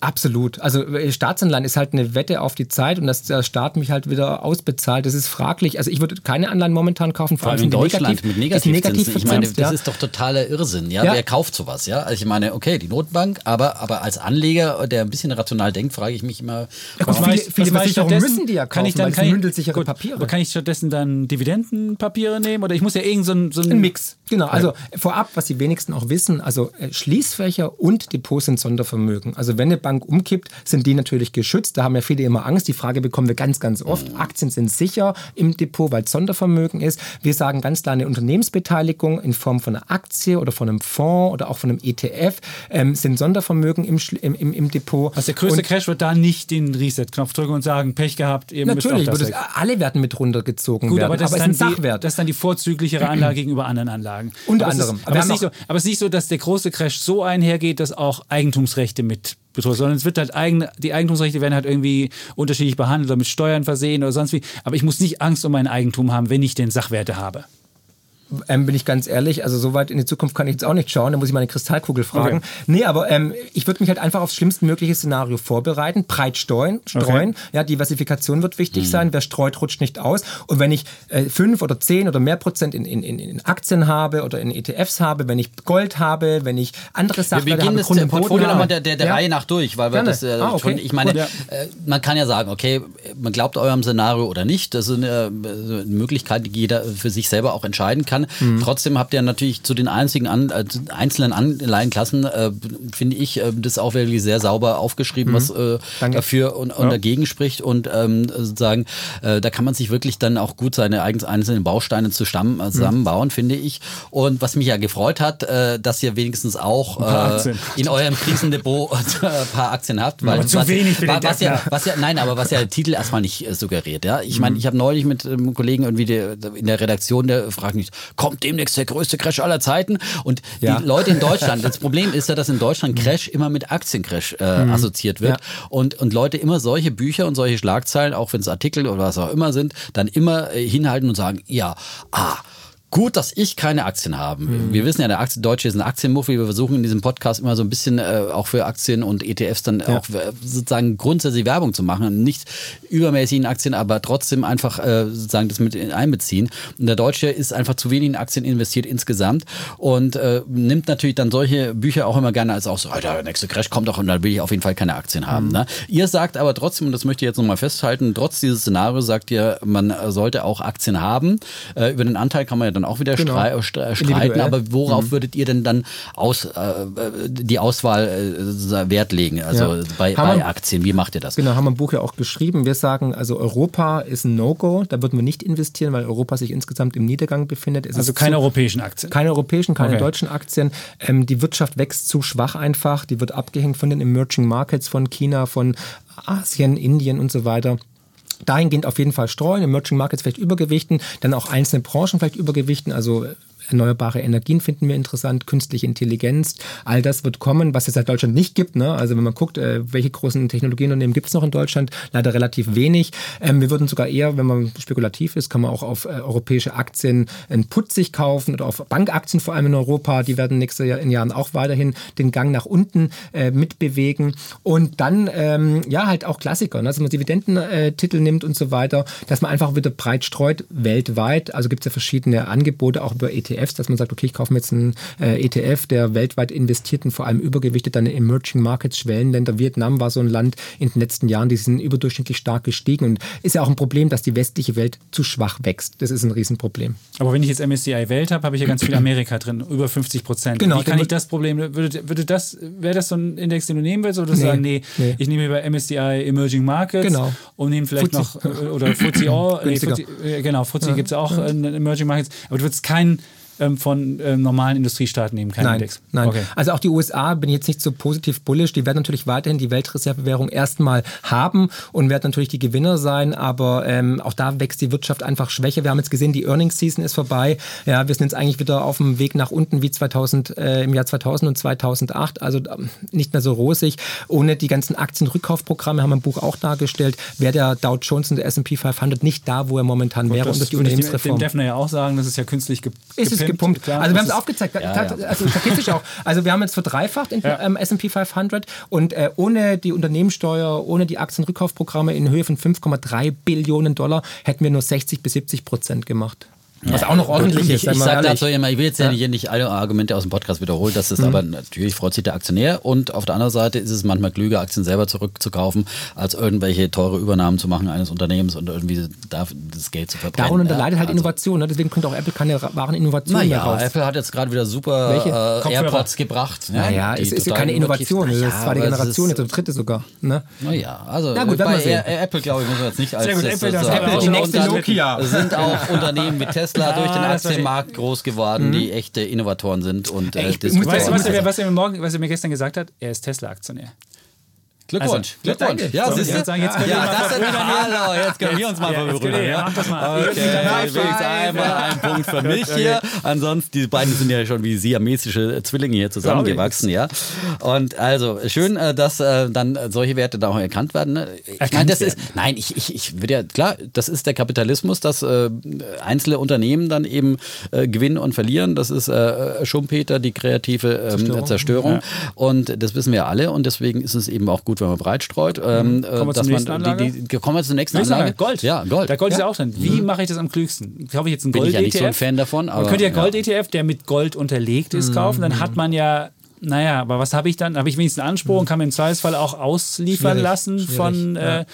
Absolut. Also äh, Staatsanleihen ist halt eine Wette auf die Zeit und dass der Staat mich halt wieder ausbezahlt, das ist fraglich. Also ich würde keine Anleihen momentan kaufen, vor, vor allem in Deutschland negativ, mit Negativzinsen. Negativ ich meine, das ja. ist doch totaler Irrsinn. Ja? ja? Wer kauft sowas? Ja? Also ich meine, okay, die Notbank, aber, aber als Anleger, der ein bisschen rational denkt, frage ich mich immer. Ja, gut, viele, viele Versicherungen müssen die ja kaufen, kann ich dann, weil mündelsichere gut, Papiere. Aber kann ich stattdessen dann Dividendenpapiere nehmen oder ich muss ja irgend so ein, so ein, ein Mix. Genau. Also vorab, was die wenigsten auch wissen, also äh, Schließfächer und Depots sind Sondervermögen. Also wenn eine Bank umkippt, sind die natürlich geschützt. Da haben ja viele immer Angst. Die Frage bekommen wir ganz, ganz oft. Mhm. Aktien sind sicher im Depot, weil es Sondervermögen ist. Wir sagen ganz klar, eine Unternehmensbeteiligung in Form von einer Aktie oder von einem Fonds oder auch von einem ETF ähm, sind Sondervermögen im, im, im, Depot. Also der größte und Crash wird da nicht den Reset-Knopf drücken und sagen, Pech gehabt, eben Natürlich, es, alle werden mit runtergezogen Gut, werden. Aber das, aber ist, dann die, das ist dann die vorzüglichere Anlage gegenüber anderen Anlagen. Unter aber anderem. Es ist, aber, es ist nicht so, aber es ist nicht so, dass der große Crash so einhergeht, dass auch Eigentumsrechte mit betrifft, sondern es wird halt eigen, die Eigentumsrechte werden halt irgendwie unterschiedlich behandelt oder mit Steuern versehen oder sonst wie. Aber ich muss nicht Angst um mein Eigentum haben, wenn ich den Sachwerte habe. Ähm, bin ich ganz ehrlich. Also so weit in die Zukunft kann ich jetzt auch nicht schauen. Da muss ich meine Kristallkugel fragen. Okay. Nee, aber ähm, ich würde mich halt einfach aufs schlimmstmögliche Szenario vorbereiten, breit streuen. streuen. Okay. Ja, Diversifikation wird wichtig mhm. sein. Wer streut, rutscht nicht aus. Und wenn ich äh, fünf oder zehn oder mehr Prozent in, in, in Aktien habe oder in ETFs habe, wenn ich Gold habe, wenn ich andere Sachen habe. Wir gehen das Portfolio nochmal der, der, der ja. Reihe nach durch, weil wir das äh, ah, okay. schon, ich meine, ja. äh, man kann ja sagen, okay, man glaubt eurem Szenario oder nicht. Das ist eine, eine Möglichkeit, die jeder für sich selber auch entscheiden kann. Mhm. Trotzdem habt ihr natürlich zu den einzigen an, äh, einzelnen Anleihenklassen, äh, finde ich, äh, das auch wirklich sehr sauber aufgeschrieben, mhm. was äh, dafür und, und ja. dagegen spricht. Und ähm, sozusagen, äh, da kann man sich wirklich dann auch gut seine einzelnen Bausteine zusammen, äh, zusammenbauen, mhm. finde ich. Und was mich ja gefreut hat, äh, dass ihr wenigstens auch äh, in eurem Krisendepot ein paar Aktien habt. Weil, zu was, wenig was, was, ja, was ja, nein, aber was ja der Titel erstmal nicht äh, suggeriert. Ja? Ich meine, mhm. ich habe neulich mit einem Kollegen irgendwie der, in der Redaktion, der fragt mich, kommt demnächst der größte Crash aller Zeiten? Und ja. die Leute in Deutschland, das Problem ist ja, dass in Deutschland mhm. Crash immer mit Aktiencrash äh, mhm. assoziiert wird. Ja. Und, und Leute immer solche Bücher und solche Schlagzeilen, auch wenn es Artikel oder was auch immer sind, dann immer äh, hinhalten und sagen, ja, ah, Gut, dass ich keine Aktien habe. Mhm. Wir wissen ja, der Aktie, Deutsche ist ein Aktienmuffel. Wir versuchen in diesem Podcast immer so ein bisschen äh, auch für Aktien und ETFs dann ja. auch äh, sozusagen grundsätzlich Werbung zu machen. Nicht übermäßig in Aktien, aber trotzdem einfach äh, sozusagen das mit einbeziehen. Und der Deutsche ist einfach zu wenig in Aktien investiert insgesamt und äh, nimmt natürlich dann solche Bücher auch immer gerne als auch so, der nächste Crash kommt doch und da will ich auf jeden Fall keine Aktien haben. Mhm. Ne? Ihr sagt aber trotzdem, und das möchte ich jetzt nochmal festhalten, trotz dieses Szenarios sagt ihr, man sollte auch Aktien haben. Äh, über den Anteil kann man ja dann auch wieder genau. Äh, streiten, aber worauf mhm. würdet ihr denn dann aus, äh, die Auswahl äh, Wert legen, also ja. bei, bei Aktien? Wie macht ihr das? Genau, haben wir im Buch ja auch geschrieben. Wir sagen, also Europa ist ein No-Go, da würden wir nicht investieren, weil Europa sich insgesamt im Niedergang befindet. Es also keine zu, europäischen Aktien? Keine europäischen, keine okay. deutschen Aktien. Ähm, die Wirtschaft wächst zu schwach einfach, die wird abgehängt von den Emerging Markets, von China, von Asien, Indien und so weiter dahingehend auf jeden Fall streuen, Emerging Markets vielleicht übergewichten, dann auch einzelne Branchen vielleicht übergewichten, also erneuerbare Energien finden wir interessant, künstliche Intelligenz, all das wird kommen, was es seit Deutschland nicht gibt. Ne? Also wenn man guckt, äh, welche großen Technologieunternehmen gibt es noch in Deutschland, leider relativ wenig. Ähm, wir würden sogar eher, wenn man spekulativ ist, kann man auch auf äh, europäische Aktien einen Put sich kaufen oder auf Bankaktien vor allem in Europa. Die werden nächstes Jahr in Jahren auch weiterhin den Gang nach unten äh, mitbewegen. Und dann ähm, ja halt auch Klassiker, ne? also man Dividendentitel nimmt und so weiter, dass man einfach wieder breit streut weltweit. Also gibt es ja verschiedene Angebote auch über ETF ETFs, dass man sagt, okay, ich kaufe mir jetzt einen äh, ETF, der weltweit investiert und vor allem übergewichtet in Emerging Markets, Schwellenländer. Vietnam war so ein Land in den letzten Jahren, die sind überdurchschnittlich stark gestiegen und ist ja auch ein Problem, dass die westliche Welt zu schwach wächst. Das ist ein Riesenproblem. Aber wenn ich jetzt MSCI Welt habe, habe ich ja ganz viel Amerika drin, über 50 Prozent. Genau. Wie kann ich das Problem, würde, würde das, wäre das so ein Index, den du nehmen willst, oder nee, sagen, nee, nee, ich nehme über MSCI Emerging Markets genau. und nehme vielleicht Fuzzi. noch, äh, oder FTSE All, nee, FTSE, äh, genau, FTSE ja. gibt es auch in Emerging Markets, aber du würdest keinen von ähm, normalen Industriestaaten nehmen, kein nein, Index. Nein, okay. also auch die USA bin ich jetzt nicht so positiv bullish. Die werden natürlich weiterhin die Weltreservewährung erstmal haben und werden natürlich die Gewinner sein, aber ähm, auch da wächst die Wirtschaft einfach schwächer. Wir haben jetzt gesehen, die Earnings Season ist vorbei. Ja, wir sind jetzt eigentlich wieder auf dem Weg nach unten wie 2000 äh, im Jahr 2000 und 2008, also ähm, nicht mehr so rosig. Ohne die ganzen Aktienrückkaufprogramme haben wir im Buch auch dargestellt, wäre der Dow Jones und der S&P 500 nicht da, wo er momentan wäre. und das die Unternehmensreform. Dem Defner ja auch sagen, das ist ja künstlich ge ist es gepumpt. Klar, also wir haben es aufgezeigt, ja, also statistisch auch. Also wir haben jetzt verdreifacht in ja. ähm, S&P 500 und äh, ohne die Unternehmenssteuer, ohne die Aktienrückkaufprogramme in Höhe von 5,3 Billionen Dollar hätten wir nur 60 bis 70 Prozent gemacht. Was auch noch ordentlich ist. Ich, ich sage dazu immer, ich will jetzt ja. hier nicht alle Argumente aus dem Podcast wiederholen, das ist mhm. aber natürlich freut sich der Aktionär und auf der anderen Seite ist es manchmal klüger, Aktien selber zurückzukaufen, als irgendwelche teure Übernahmen zu machen eines Unternehmens und irgendwie das Geld zu verbrennen. Darunter ja, leidet halt also. Innovation, ne? deswegen könnte auch Apple keine wahren Innovationen naja, mehr raus. Apple hat jetzt gerade wieder super äh, AirPods gebracht. Ne? Naja, es ist ja keine Innovation, das ist ja, zweite Generation, jetzt dritte sogar. Ne? Naja, also Na gut, bei Apple glaube ich, muss man jetzt nicht als Sehr gut, Apple, das, Apple die nächste Nokia. sind auch Unternehmen wie Tesla durch den Aktienmarkt groß geworden, mhm. die echte Innovatoren sind. Und, äh, ich, weißt du, er, was, er mir morgen, was er mir gestern gesagt hat? Er ist Tesla-Aktionär. Glückwunsch. Also, Glückwunsch. Ja, so, siehst du? Sagen, jetzt können ja, wir das ist, hallo, jetzt können wir uns mal ja, verbrüdern. Ja, mach das mal. Okay, wenigstens einmal ein Punkt für mich hier. Ansonsten, die beiden sind ja schon wie siamesische Zwillinge hier zusammengewachsen, ja. Und also, schön, äh, dass äh, dann solche Werte da auch erkannt werden. Ne? Ich meine, das ist, nein, ich, ich, ich würde ja, klar, das ist der Kapitalismus, dass äh, einzelne Unternehmen dann eben äh, gewinnen und verlieren. Das ist Schumpeter, die kreative ähm, Zerstörung. Zerstörung. Ja. Und das wissen wir alle und deswegen ist es eben auch gut, wenn man breit streut. Ähm, kommen wir zur nächsten Anlage? Die, die, kommen wir zur nächsten Anlage. Gold. Ja, Gold. Der Gold ja. ist ja auch drin. Wie mhm. mache ich das am klügsten? Kaufe ich jetzt einen Gold-ETF? Bin ich ja nicht so ein Fan davon. Aber, man könnte ja Gold-ETF, der mit Gold unterlegt ist, mhm. kaufen. Dann hat man ja naja, aber was habe ich dann? Habe ich wenigstens einen Anspruch und kann mir im Zweifelsfall auch ausliefern Schwierig. lassen Schwierig. von. Ja.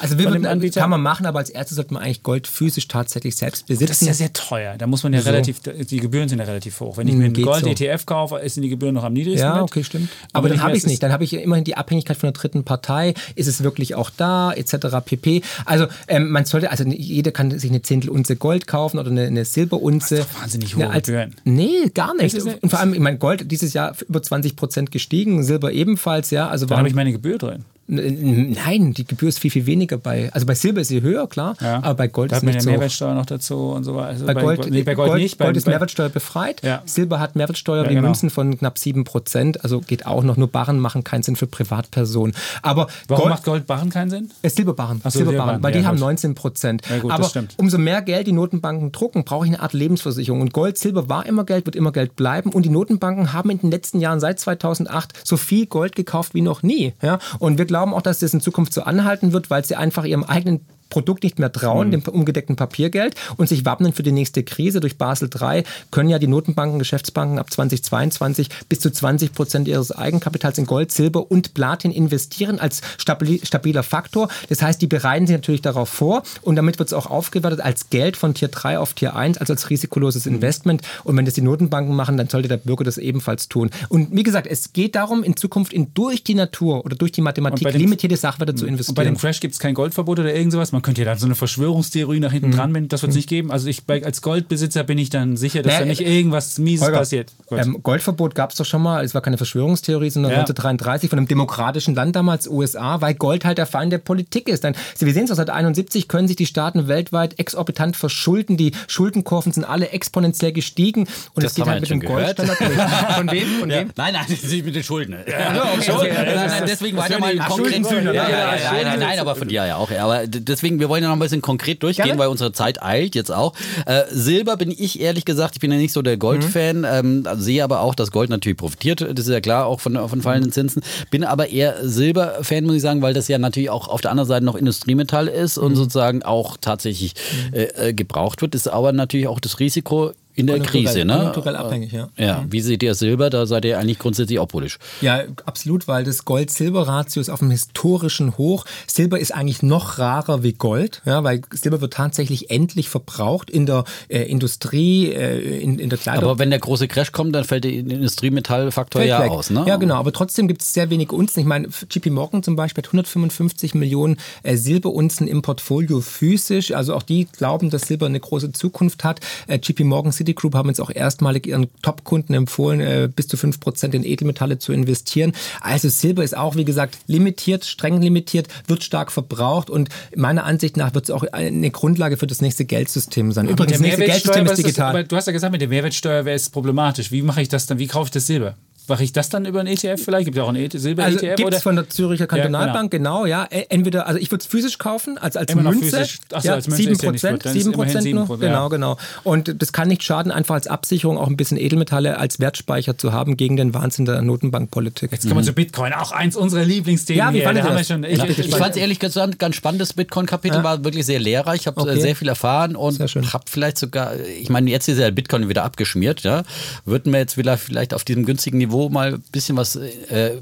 Also wir würden, Anbieter? kann man machen, aber als erstes sollte man eigentlich Gold physisch tatsächlich selbst besitzen. Das ist ja sehr teuer. Da muss man ja so. relativ, die Gebühren sind ja relativ hoch. Wenn ich mir einen Gold-ETF so. kaufe, sind die Gebühren noch am niedrigsten. Ja, okay, stimmt. Aber, aber dann habe ich es nicht. Dann habe ich immerhin die Abhängigkeit von der dritten Partei. Ist es wirklich auch da, etc. pp. Also ähm, man sollte, also jeder kann sich eine Zehntelunze Gold kaufen oder eine, eine Silberunze. Wahnsinnig hohe als, Gebühren. Nee, gar nicht. Und vor allem, ich meine, Gold dieses Jahr über 20 Prozent gestiegen, Silber ebenfalls, ja. Also da habe ich meine Gebühr drin. Nein, die Gebühr ist viel, viel weniger bei. Also bei Silber ist sie höher, klar, ja. aber bei Gold da ist nicht so. Mehrwertsteuer noch dazu und so weiter. Also bei, bei, Gold, nee, bei Gold, Gold, nicht. Gold ist Mehrwertsteuer befreit. Ja. Silber hat Mehrwertsteuer ja, wie genau. Münzen von knapp 7%. Also geht auch noch. Nur Barren machen keinen Sinn für Privatpersonen. Aber Warum Gold, macht Goldbarren keinen Sinn? Äh, Silberbarren. So, Silberbarren, weil die haben 19 Prozent. Gut, aber umso mehr Geld die Notenbanken drucken, brauche ich eine Art Lebensversicherung. Und Gold, Silber war immer Geld, wird immer Geld bleiben. Und die Notenbanken haben in den letzten Jahren seit 2008 so viel Gold gekauft wie noch nie. Ja? Und wir glauben auch, dass das in Zukunft so anhalten wird, weil sie einfach ihrem eigenen Produkt nicht mehr trauen, mhm. dem umgedeckten Papiergeld und sich wappnen für die nächste Krise. Durch Basel III können ja die Notenbanken, Geschäftsbanken ab 2022 bis zu 20 Prozent ihres Eigenkapitals in Gold, Silber und Platin investieren als stabiler Faktor. Das heißt, die bereiten sich natürlich darauf vor und damit wird es auch aufgewertet als Geld von Tier 3 auf Tier 1, also als risikoloses mhm. Investment. Und wenn das die Notenbanken machen, dann sollte der Bürger das ebenfalls tun. Und wie gesagt, es geht darum, in Zukunft in durch die Natur oder durch die Mathematik limitierte Sachwerte zu investieren. Und bei dem Crash gibt es kein Goldverbot oder irgend sowas? Man könnte ja dann so eine Verschwörungstheorie nach hinten mhm. dran, das wird es nicht geben. Also ich als Goldbesitzer bin ich dann sicher, dass naja, da nicht irgendwas Mieses Holger, passiert. Ähm, Goldverbot gab es doch schon mal, es war keine Verschwörungstheorie, sondern ja. 1933 von einem demokratischen Land damals, USA, weil Gold halt der Feind der Politik ist. Dann, wir sehen es, seit 71 können sich die Staaten weltweit exorbitant verschulden. Die Schuldenkurven sind alle exponentiell gestiegen und das geht halt mit dem Goldstandard Von wem? Von ja. wem? Nein, nein, das ist mit den Schulden. Ja, okay, okay. Nein, nein, deswegen weiter mal konkret. Nein, nein, aber von dir ja auch. Aber deswegen, wir wollen ja noch ein bisschen konkret durchgehen, Gerne? weil unsere Zeit eilt jetzt auch. Äh, Silber bin ich ehrlich gesagt, ich bin ja nicht so der Gold-Fan, mhm. ähm, also sehe aber auch, dass Gold natürlich profitiert, das ist ja klar, auch von, von fallenden Zinsen. Bin aber eher Silber-Fan, muss ich sagen, weil das ja natürlich auch auf der anderen Seite noch Industriemetall ist und mhm. sozusagen auch tatsächlich mhm. äh, äh, gebraucht wird. Ist aber natürlich auch das Risiko in der Krise, ne? Konjunkturell abhängig, ja. Ja, wie seht ihr Silber? Da seid ihr eigentlich grundsätzlich auch bullisch. Ja, absolut, weil das Gold-Silber-Ratio ist auf einem historischen Hoch. Silber ist eigentlich noch rarer wie Gold, ja, weil Silber wird tatsächlich endlich verbraucht in der äh, Industrie, äh, in, in der Kleidung. Aber wenn der große Crash kommt, dann fällt der Industriemetallfaktor ja weg. aus, ne? Ja, genau, aber trotzdem gibt es sehr wenig Unzen. Ich meine, JP Morgan zum Beispiel hat 155 Millionen äh, Silberunzen im Portfolio physisch. Also auch die glauben, dass Silber eine große Zukunft hat. Äh, JP Morgan City Citigroup haben jetzt auch erstmalig ihren Top-Kunden empfohlen, äh, bis zu 5% in Edelmetalle zu investieren. Also Silber ist auch, wie gesagt, limitiert, streng limitiert, wird stark verbraucht und meiner Ansicht nach wird es auch eine Grundlage für das nächste Geldsystem sein. Übrigens, das nächste Geldsystem ist digital. Das, aber du hast ja gesagt, mit der Mehrwertsteuer wäre es problematisch. Wie mache ich das dann? Wie kaufe ich das Silber? Mache ich das dann über einen ETF vielleicht? Gibt es auch einen e Silber-ETF? Also gibt es von der Züricher Kantonalbank, ja, genau. genau. ja. Entweder, also ich würde es physisch kaufen, als, als Immer Münze. Achso, ja, als Münze 7 Prozent, ja 7 Prozent nur. Ja. Genau, genau. Und das kann nicht schaden, einfach als Absicherung auch ein bisschen Edelmetalle als Wertspeicher zu haben gegen den Wahnsinn der Notenbankpolitik. Jetzt kommen wir mhm. zu Bitcoin, auch eins unserer Lieblingsthemen. Ja, wie fand wir schon, ich, ich, ich fand es ehrlich gesagt ganz spannend. Das Bitcoin-Kapitel war wirklich sehr lehrreich. Ich habe okay. sehr viel erfahren und habe vielleicht sogar, ich meine, jetzt ist ja Bitcoin wieder abgeschmiert. Ja. Würden wir jetzt wieder vielleicht auf diesem günstigen Niveau mal ein bisschen was äh,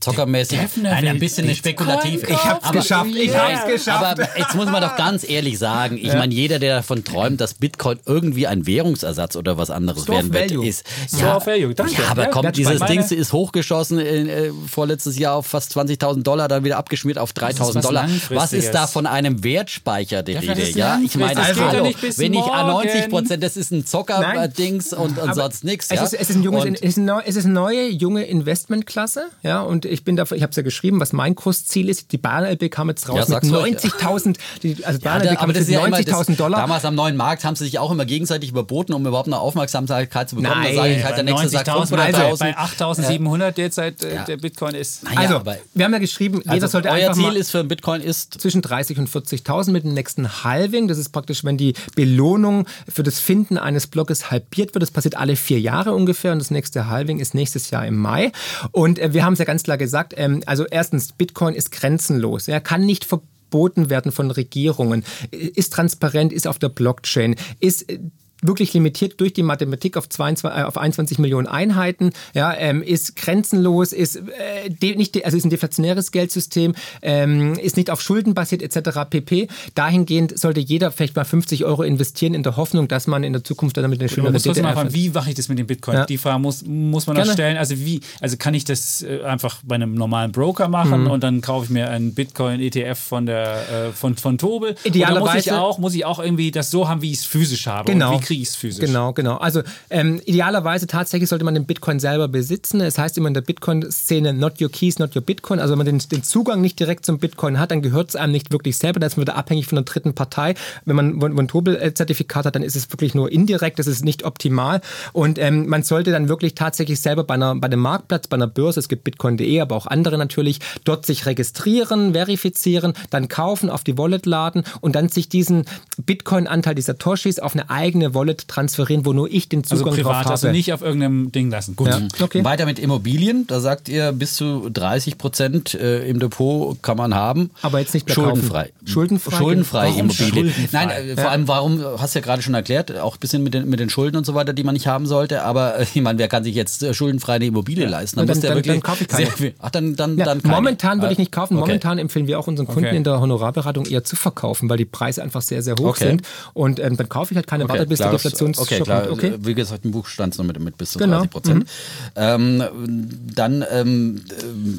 zockermäßig. Nein, ein bisschen spekulativ. Ich hab's aber, geschafft. Ich ja. hab's geschafft. Aber jetzt muss man doch ganz ehrlich sagen, ich ja. meine, jeder, der davon träumt, dass Bitcoin irgendwie ein Währungsersatz oder was anderes Store werden wird, ist. Ja, Value. Danke. ja, aber kommt, dieses Ding ist hochgeschossen äh, vorletztes Jahr auf fast 20.000 Dollar, dann wieder abgeschmiert auf 3.000 Dollar. Was ist da von einem Wertspeicher die Rede? Ja, ich meine, also, hallo, wenn ich a 90 Prozent, das ist ein Zocker-Dings und, und sonst nichts. Es, ist, es, ist ein junges, es ist ein neues neue junge Investmentklasse. Ja, und ich bin dafür, ich habe es ja geschrieben, was mein Kursziel ist. Die Bayern LB kam jetzt raus ja, mit 90.000, also LB kam mit 90.000 Dollar. Damals am neuen Markt haben sie sich auch immer gegenseitig überboten, um überhaupt eine Aufmerksamkeit zu bekommen. Nein, da sage ich halt, der nächste sagt 500.000. Also bei 8.700 derzeit äh, der Bitcoin ist. Naja, also, wir haben ja geschrieben, jeder also sollte euer Ziel ist für Bitcoin ist zwischen 30 und 40.000 mit dem nächsten Halving. Das ist praktisch, wenn die Belohnung für das Finden eines Blockes halbiert wird. Das passiert alle vier Jahre ungefähr und das nächste Halving ist nächstes Jahr im Mai. Und äh, wir haben es ja ganz klar gesagt, ähm, also erstens, Bitcoin ist grenzenlos. Er kann nicht verboten werden von Regierungen, ist transparent, ist auf der Blockchain, ist äh, wirklich limitiert durch die Mathematik auf, 22, äh, auf 21 Millionen Einheiten, ja, ähm, ist grenzenlos, ist, äh, nicht, also ist ein deflationäres Geldsystem, ähm, ist nicht auf Schulden basiert etc. pp. Dahingehend sollte jeder vielleicht mal 50 Euro investieren in der Hoffnung, dass man in der Zukunft damit eine schöne muss DDR fragen, Wie mache ich das mit dem Bitcoin? Ja. Die Frage muss, muss man noch stellen. Also wie, also kann ich das äh, einfach bei einem normalen Broker machen mhm. und dann kaufe ich mir einen Bitcoin-ETF von der äh, von, von Tobel? Idealerweise muss ich auch, muss ich auch irgendwie das so haben, wie ich es physisch habe. Genau. Kriege physisch? Genau, genau. Also ähm, idealerweise tatsächlich sollte man den Bitcoin selber besitzen. Es heißt immer in der Bitcoin-Szene, not your keys, not your Bitcoin. Also wenn man den, den Zugang nicht direkt zum Bitcoin hat, dann gehört es einem nicht wirklich selber. Dann ist man wieder abhängig von einer dritten Partei. Wenn man ein Tobel-Zertifikat hat, dann ist es wirklich nur indirekt. Das ist nicht optimal. Und ähm, man sollte dann wirklich tatsächlich selber bei, einer, bei einem Marktplatz, bei einer Börse, es gibt bitcoin.de, aber auch andere natürlich, dort sich registrieren, verifizieren, dann kaufen, auf die Wallet laden und dann sich diesen Bitcoin-Anteil dieser Toshis auf eine eigene Wallet transferieren, wo nur ich den also Zugang also privat, drauf habe. Also nicht auf irgendeinem Ding lassen. Gut. Ja. Okay. Weiter mit Immobilien. Da sagt ihr, bis zu 30 Prozent äh, im Depot kann man haben. Aber jetzt nicht mehr Schuldenfrei. Kaufen. Schuldenfrei. Schuldenfrei warum Immobilien. Schuldenfrei? Nein, äh, vor allem, warum, hast du ja gerade schon erklärt, auch ein bisschen mit den, mit den Schulden und so weiter, die man nicht haben sollte. Aber äh, ich meine, wer kann sich jetzt schuldenfrei eine Immobilie leisten? Dann, dann, muss der dann, wirklich dann kaufe ich keine. Viel, ach, dann, dann, ja, dann Momentan würde ich nicht kaufen. Okay. Momentan empfehlen wir auch unseren Kunden okay. in der Honorarberatung eher zu verkaufen, weil die Preise einfach sehr, sehr hoch okay. sind. Und ähm, dann kaufe ich halt keine, okay, warte bis klar, der Deflationsschock okay, klar, okay. Wie gesagt, im Buch stand es noch mit, mit bis zu genau. 30 Prozent. Mhm. Ähm, dann ähm,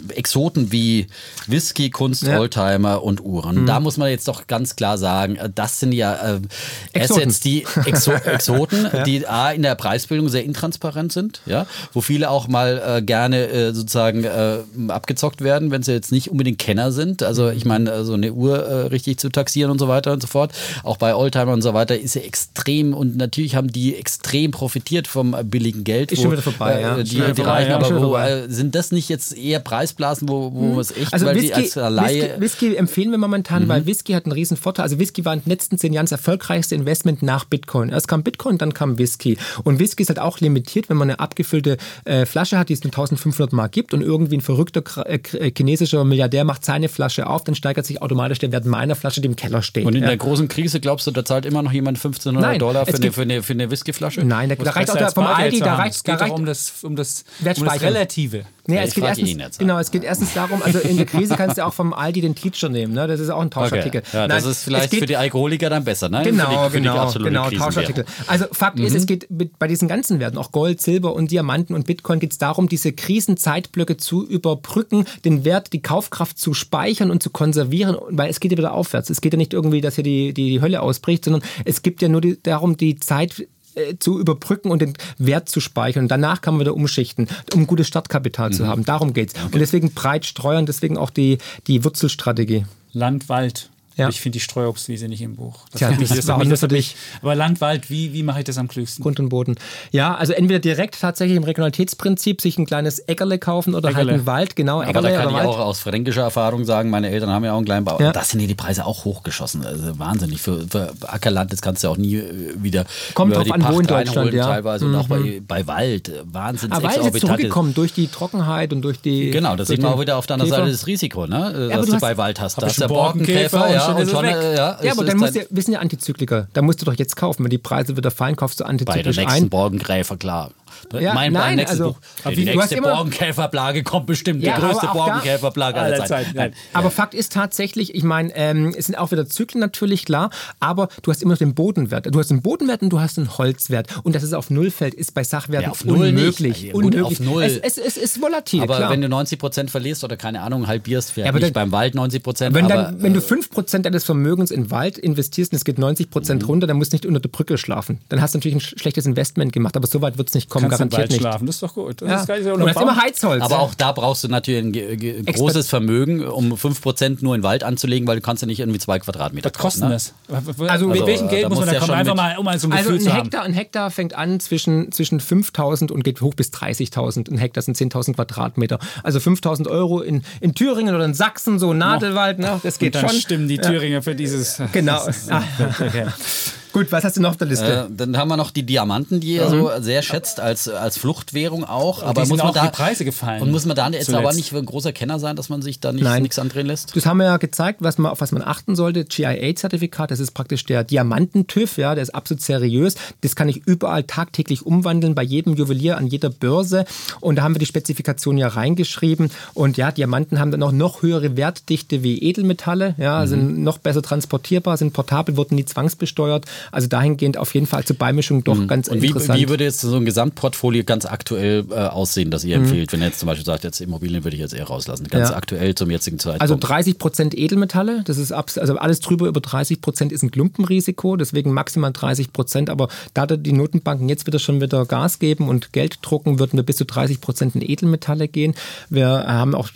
äh, Exoten wie Whisky, Kunst, ja. Oldtimer und Uhren. Mhm. Da muss man jetzt doch ganz klar sagen, äh, das sind ja äh, Assets, die Exo Exoten, ja. die A, in der Preisbildung sehr intransparent sind, ja, wo viele auch mal äh, gerne äh, sozusagen äh, abgezockt werden, wenn sie jetzt nicht unbedingt Kenner sind. Also ich meine, so eine Uhr richtig zu taxieren und so weiter und so fort. Auch bei Oldtimer und so weiter ist ja extrem und natürlich haben die extrem profitiert vom billigen Geld. Ist wo, schon wieder vorbei, äh, ja. Die, die reichen, ja, aber wo, äh, sind das nicht jetzt eher Preisblasen, wo, wo hm. es echt, also weil Whisky, als Laie... Whisky, Whisky empfehlen wir momentan, mhm. weil Whisky hat einen riesen Vorteil. Also Whisky war in den letzten zehn Jahren das erfolgreichste Investment nach Bitcoin. Erst kam Bitcoin, dann kam Whisky. Und Whisky ist halt auch limitiert, wenn man eine abgefüllte äh, Flasche hat, die es nur 1500 Mark gibt und irgendwie ein verrückter äh, äh, chinesischer Milliardär macht seine Flasche auf, dann steigert sich automatisch der Wert meiner Flasche, die im Keller steht. Und in ja. der großen Krise glaubst du, da zahlt immer noch jemand 1500 Nein, Dollar für eine, für, eine, für eine Whiskyflasche? Nein, da, da reicht auch der, vom Aldi, da reicht, es geht da reicht, um das, um das, um das Relative. Nee, ja, es geht erstens, genau, es geht erstens darum, also in der Krise kannst du auch vom Aldi den Teacher nehmen, ne? Das ist auch ein Tauschartikel. Okay. Ja, das ist vielleicht geht, für die Alkoholiker dann besser, ne? Genau, für die, für genau, die genau, Tauschartikel. Also Fakt mhm. ist, es geht mit, bei diesen ganzen Werten, auch Gold, Silber und Diamanten und Bitcoin, geht es darum, diese Krisenzeitblöcke zu überbrücken, den Wert, die Kaufkraft zu speichern und zu konservieren, weil es geht ja wieder aufwärts. Es geht ja nicht irgendwie, dass hier die, die, die Hölle ausbricht, sondern es gibt ja nur die, darum, die Zeit äh, zu überbrücken und den Wert zu speichern. Und danach kann man wieder umschichten, um gutes Startkapital mhm. zu haben. Darum geht es. Okay. Und deswegen breit streuen, deswegen auch die, die Wurzelstrategie. Land, Wald. Ja. Ich finde die Streuobstwiese nicht im Buch. Das, Tja, das, das auch nicht für dich. Aber Landwald, wie, wie mache ich das am klügsten? Grund und Boden. Ja, also entweder direkt tatsächlich im Regionalitätsprinzip sich ein kleines Äckerle kaufen oder Äckerle. halt einen Wald, genau. Aber Äckerle, da kann ich Wald. auch aus fränkischer Erfahrung sagen, meine Eltern haben ja auch einen kleinen Bau. Ja. Das sind ja die Preise auch hochgeschossen. Also wahnsinnig. Für, für Ackerland, das kannst du auch nie äh, wieder Kommt drauf an, wo in Deutschland, ja. Teilweise. Mhm. Und auch bei, mhm. bei Wald. Wahnsinnig Aber Wald ist zurückgekommen durch die Trockenheit und durch die... Genau, das sieht man auch wieder auf der anderen Seite das Risiko, ne? Ja, was du, bei Wald hast. Da ist der Borkenkäfer, ja, und schon ja. Ja, aber dann musst du, wir sind ja Antizykliker. Da musst du doch jetzt kaufen. Wenn die Preise wieder fallen, kaufst du antizyklisch ein. Bei der nächsten Borgengräfer, klar. Ja, mein, nein, nächstes also, Buch. Die nächste Borkenkäferplage kommt bestimmt. Ja, die größte Borkenkäferplage aller Zeiten. Zeiten. Aber Fakt ist tatsächlich, ich meine, ähm, es sind auch wieder Zyklen natürlich, klar, aber du hast immer noch den Bodenwert. Du hast einen Bodenwert und du hast einen Holzwert. Und dass es auf Null fällt, ist bei Sachwerten ja, auf unmöglich. Null unmöglich. Auf Null. Es, es, es ist volatil, Aber klar. wenn du 90 Prozent verlierst oder keine Ahnung, halbierst, fährt ja, nicht dann, beim Wald 90 Prozent. Wenn, wenn du 5 äh, Prozent deines Vermögens in Wald investierst und es geht 90 Prozent mhm. runter, dann musst du nicht unter der Brücke schlafen. Dann hast du natürlich ein schlechtes Investment gemacht, aber so weit wird es nicht kommen. Kommen, garantiert nicht. Schlafen. Das ist doch gut. Das ja. ist gar nicht so das ist immer Heizholz. Aber auch da brauchst du natürlich ein großes Vermögen, um 5% nur in den Wald anzulegen, weil du kannst ja nicht irgendwie zwei Quadratmeter Was kostet ne? das? Also, also, mit welchem Geld muss man da kommen? Einfach mal, um mal so ein also Gefühl ein Hektar, ein Hektar fängt an zwischen, zwischen 5.000 und geht hoch bis 30.000. Ein Hektar sind 10.000 Quadratmeter. Also 5.000 Euro in, in Thüringen oder in Sachsen, so Nadelwald, ne? das geht und dann schon. stimmen die Thüringer ja. für dieses... Genau. okay. Gut, was hast du noch auf der Liste? Äh, dann haben wir noch die Diamanten, die ihr mhm. so sehr schätzt als, als Fluchtwährung auch. Und aber muss man da die Preise gefallen. Und muss man da jetzt zuletzt. aber nicht ein großer Kenner sein, dass man sich da nicht, nichts andrehen lässt? Das haben wir ja gezeigt, was man, auf was man achten sollte. GIA-Zertifikat, das ist praktisch der Diamanten-TÜV, ja, der ist absolut seriös. Das kann ich überall tagtäglich umwandeln, bei jedem Juwelier, an jeder Börse. Und da haben wir die Spezifikation ja reingeschrieben. Und ja, Diamanten haben dann auch noch höhere Wertdichte wie Edelmetalle, ja, mhm. sind noch besser transportierbar, sind portabel, wurden nie zwangsbesteuert. Also dahingehend auf jeden Fall zur Beimischung doch mhm. ganz Und interessant. Wie, wie würde jetzt so ein Gesamtportfolio ganz aktuell äh, aussehen, das ihr mhm. empfiehlt? Wenn ihr jetzt zum Beispiel sagt, jetzt Immobilien würde ich jetzt eher rauslassen. Ganz ja. aktuell zum jetzigen Zeitpunkt. Also 30 Prozent Edelmetalle, das ist also alles drüber über 30 Prozent ist ein Klumpenrisiko, deswegen maximal 30 Prozent. Aber da die Notenbanken jetzt wieder schon wieder Gas geben und Geld drucken, würden wir bis zu 30 Prozent in Edelmetalle gehen. Wir haben auch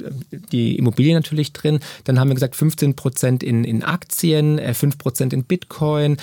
die Immobilien natürlich drin. Dann haben wir gesagt 15 Prozent in, in Aktien, 5 äh, Prozent in Bitcoin,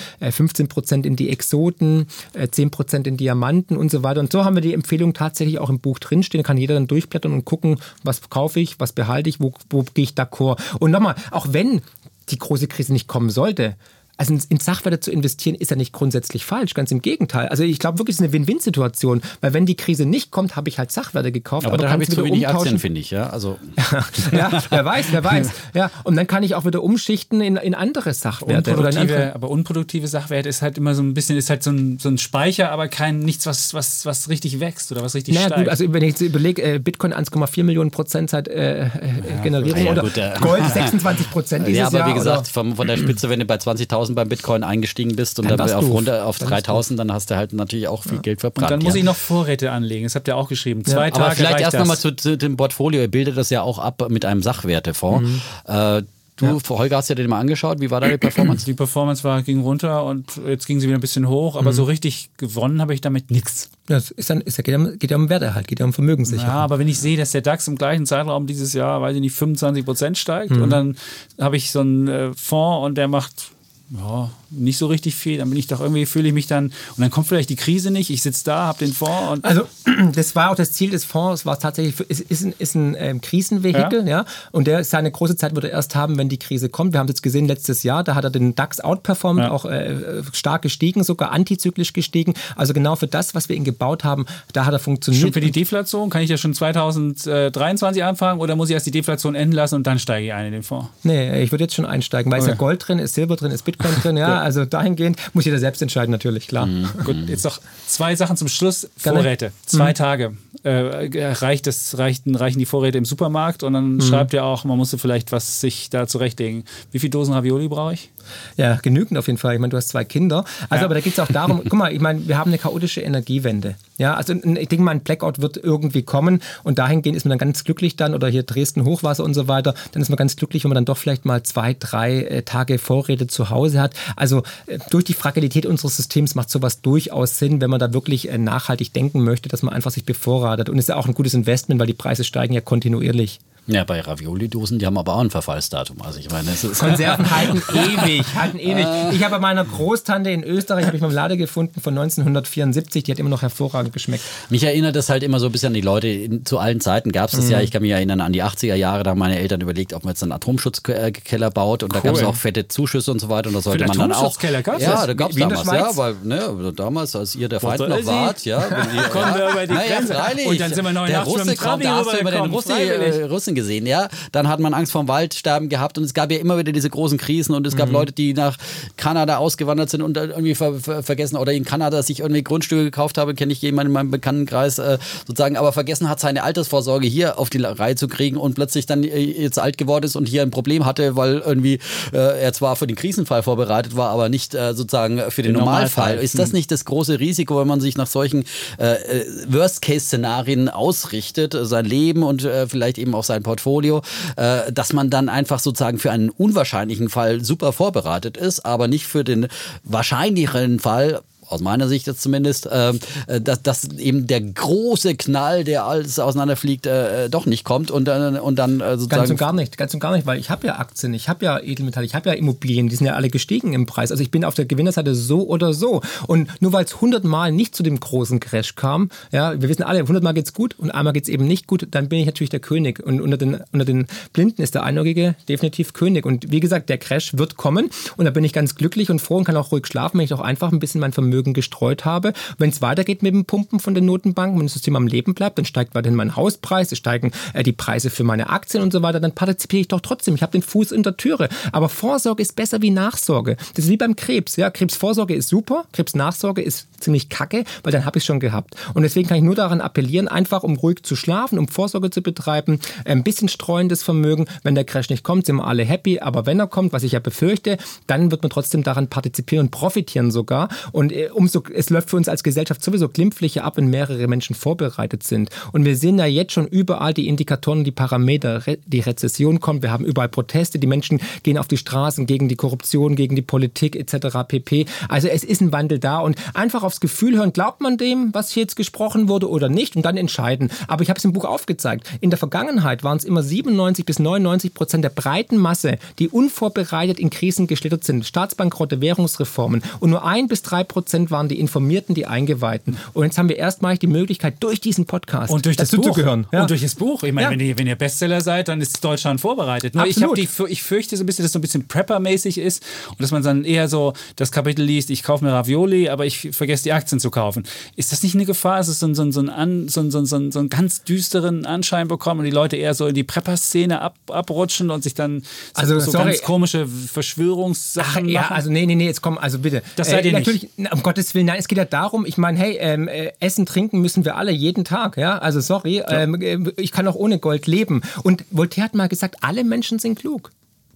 15 äh, Prozent in die Exoten, 10% äh, in Diamanten und so weiter. Und so haben wir die Empfehlung tatsächlich auch im Buch drinstehen. Kann jeder dann durchblättern und gucken, was kaufe ich, was behalte ich, wo, wo gehe ich d'accord. Und nochmal, auch wenn die große Krise nicht kommen sollte, also in Sachwerte zu investieren ist ja nicht grundsätzlich falsch, ganz im Gegenteil. Also ich glaube wirklich, es ist eine Win-Win-Situation, weil wenn die Krise nicht kommt, habe ich halt Sachwerte gekauft. Aber, aber da habe ich zu wenig umtauschen. Aktien, finde ich, ja. Also. ja, wer weiß, wer weiß. Ja, und dann kann ich auch wieder umschichten in, in andere Sachwerte. Unproduktive, andere... Aber unproduktive Sachwerte ist halt immer so ein bisschen, ist halt so ein, so ein Speicher, aber kein nichts, was, was, was richtig wächst oder was richtig naja, steigt. Gut, also wenn ich jetzt überlege, äh, Bitcoin 1,4 Millionen Prozent seit äh, äh, ja, Generierung ja, oder gut, Gold 26 Prozent dieses Ja, aber Jahr, wie gesagt, von, von der Spitze, wenn du bei 20.000 beim Bitcoin eingestiegen bist und dann, dann auf, runter auf 3000, dann hast du halt natürlich auch viel ja. Geld verbrannt. Und dann muss ich noch Vorräte anlegen, das habt ihr auch geschrieben. Zwei ja. Tage Aber vielleicht erst nochmal zu, zu, dem Portfolio. Ihr bildet das ja auch ab mit einem Sachwertefonds. Mhm. Äh, Du, ja. Holger, hast du dir den mal angeschaut? Wie war da die Performance? Die Performance war, ging runter und jetzt ging sie wieder ein bisschen hoch, aber mhm. so richtig gewonnen habe ich damit nichts. Das ist dann, ist, geht, ja um, geht ja um Werterhalt, geht ja um Vermögenssicherung. Ja, aber wenn ich sehe, dass der DAX im gleichen Zeitraum dieses Jahr, weiß ich nicht, 25 Prozent steigt mhm. und dann habe ich so einen äh, Fonds und der macht ja, nicht so richtig viel. Dann bin ich doch irgendwie, fühle ich mich dann, und dann kommt vielleicht die Krise nicht. Ich sitze da, habe den Fonds. also, das war auch das Ziel des Fonds, war tatsächlich, ist, ist ein, ist ein ähm, Krisenvehikel, ja. ja. Und der seine große Zeit wird er erst haben, wenn die Krise kommt. Wir haben es jetzt gesehen letztes Jahr, da hat er den DAX outperformed, ja. auch äh, stark gestiegen, sogar antizyklisch gestiegen. Also genau für das, was wir ihn gebaut haben, da hat er funktioniert. Schon für die Deflation? Kann ich ja schon 2023 anfangen oder muss ich erst die Deflation enden lassen und dann steige ich ein in den Fonds? Nee, ich würde jetzt schon einsteigen, weil okay. es ja Gold drin ist, Silber drin ist, Bitcoin drin, ja. Also dahingehend muss jeder selbst entscheiden, natürlich, klar. Mhm. Gut, jetzt noch zwei Sachen zum Schluss. Vorräte. Zwei mhm. Tage. Äh, reicht das, reichen, reichen die Vorräte im Supermarkt und dann mhm. schreibt ihr auch, man musste vielleicht was sich da zurechtlegen. Wie viele Dosen Ravioli brauche ich? Ja, genügend auf jeden Fall. Ich meine, du hast zwei Kinder. Also, ja. aber da geht es auch darum, guck mal, ich meine, wir haben eine chaotische Energiewende. Ja, also ich denke mal, ein Blackout wird irgendwie kommen und dahingehend ist man dann ganz glücklich dann, oder hier Dresden Hochwasser und so weiter, dann ist man ganz glücklich, wenn man dann doch vielleicht mal zwei, drei äh, Tage Vorräte zu Hause hat. Also äh, durch die Fragilität unseres Systems macht sowas durchaus Sinn, wenn man da wirklich äh, nachhaltig denken möchte, dass man einfach sich bevorratet. Und es ist ja auch ein gutes Investment, weil die Preise steigen ja kontinuierlich. Ja, bei Ravioli-Dosen, die haben aber auch ein Verfallsdatum. Also ich meine, Konserven halten ewig, halten ewig. Ich habe bei meiner Großtante in Österreich, habe ich Marmelade gefunden von 1974, die hat immer noch hervorragend geschmeckt. Mich erinnert das halt immer so ein bisschen an die Leute. Zu allen Zeiten gab es das mhm. ja, ich kann mich erinnern an die 80er Jahre, da haben meine Eltern überlegt, ob man jetzt einen Atomschutzkeller baut und cool. da gab es auch fette Zuschüsse und so weiter und da sollte man dann auch... Atomschutzkeller gab es Ja, da gab es damals, ja, weil ne, damals, als ihr der Feind noch Sie? wart, ja. Wenn die, Kommen wir über die Grenze. Ja, und dann sind wir 89 der Russe kommt, da hast du über den Russi, äh, Gesehen, ja dann hat man Angst vor dem Waldsterben gehabt und es gab ja immer wieder diese großen Krisen und es gab mhm. Leute, die nach Kanada ausgewandert sind und irgendwie ver ver vergessen oder in Kanada sich irgendwie Grundstücke gekauft haben, kenne ich jemanden in meinem Bekanntenkreis äh, sozusagen, aber vergessen hat, seine Altersvorsorge hier auf die Reihe zu kriegen und plötzlich dann äh, jetzt alt geworden ist und hier ein Problem hatte, weil irgendwie äh, er zwar für den Krisenfall vorbereitet war, aber nicht äh, sozusagen für den, den Normalfall. Normalfall. Ist das mhm. nicht das große Risiko, wenn man sich nach solchen äh, äh, Worst-Case-Szenarien ausrichtet, sein Leben und vielleicht eben auch sein Portfolio, äh, dass man dann einfach sozusagen für einen unwahrscheinlichen Fall super vorbereitet ist, aber nicht für den wahrscheinlicheren Fall aus meiner Sicht jetzt zumindest, ähm, äh, dass, dass eben der große Knall, der alles auseinanderfliegt, äh, doch nicht kommt und dann, und dann äh, sozusagen. Ganz und gar nicht, ganz und gar nicht, weil ich habe ja Aktien, ich habe ja Edelmetalle, ich habe ja Immobilien, die sind ja alle gestiegen im Preis. Also ich bin auf der Gewinnerseite so oder so. Und nur weil es 100 Mal nicht zu dem großen Crash kam, ja, wir wissen alle, 100 Mal geht es gut und einmal geht es eben nicht gut, dann bin ich natürlich der König. Und unter den, unter den Blinden ist der Einäugige definitiv König. Und wie gesagt, der Crash wird kommen und da bin ich ganz glücklich und froh und kann auch ruhig schlafen, wenn ich auch einfach ein bisschen mein Vermögen gestreut habe. Wenn es weitergeht mit dem Pumpen von den Notenbanken, wenn das System am Leben bleibt, dann steigt weiterhin mein Hauspreis, es steigen äh, die Preise für meine Aktien und so weiter, dann partizipiere ich doch trotzdem. Ich habe den Fuß in der Türe. Aber Vorsorge ist besser wie Nachsorge. Das ist wie beim Krebs. Ja? Krebsvorsorge ist super, Krebsnachsorge ist ziemlich kacke, weil dann habe ich schon gehabt. Und deswegen kann ich nur daran appellieren, einfach um ruhig zu schlafen, um Vorsorge zu betreiben, ein bisschen streuendes Vermögen. Wenn der Crash nicht kommt, sind wir alle happy. Aber wenn er kommt, was ich ja befürchte, dann wird man trotzdem daran partizipieren und profitieren sogar. Und äh, umso, es läuft für uns als Gesellschaft sowieso glimpflicher ab, wenn mehrere Menschen vorbereitet sind. Und wir sehen ja jetzt schon überall die Indikatoren, die Parameter. Die Rezession kommt, wir haben überall Proteste, die Menschen gehen auf die Straßen gegen die Korruption, gegen die Politik etc. pp. Also es ist ein Wandel da und einfach aufs Gefühl hören, glaubt man dem, was hier jetzt gesprochen wurde oder nicht und dann entscheiden. Aber ich habe es im Buch aufgezeigt. In der Vergangenheit waren es immer 97 bis 99 Prozent der breiten Masse, die unvorbereitet in Krisen geschlittert sind. Staatsbankrotte, Währungsreformen. Und nur ein bis drei Prozent waren die Informierten, die Eingeweihten. Und jetzt haben wir erstmalig die Möglichkeit, durch diesen Podcast und durch das dazu Buch. zu gehören. Ja. Und durch das Buch. Ich meine, ja. wenn, ihr, wenn ihr Bestseller seid, dann ist Deutschland vorbereitet. Nur ich, die, ich fürchte so ein bisschen, dass es so ein bisschen Prepper-mäßig ist und dass man dann eher so das Kapitel liest, ich kaufe mir Ravioli, aber ich vergesse die Aktien zu kaufen. Ist das nicht eine Gefahr, dass es so, so, so, einen, so, so, so, so einen ganz düsteren Anschein bekommen und die Leute eher so in die Prepper-Szene ab, abrutschen und sich dann so, also, so ganz komische Verschwörungssachen Ach, ja, machen? Also nee, nee, nee, jetzt komm, also bitte. Das seid äh, ihr natürlich, nicht. Um Gottes Willen, nein, es geht ja darum, ich meine, hey, ähm, äh, essen, trinken müssen wir alle jeden Tag, ja, also sorry, ja. ähm, äh, ich kann auch ohne Gold leben. Und Voltaire hat mal gesagt, alle Menschen sind klug.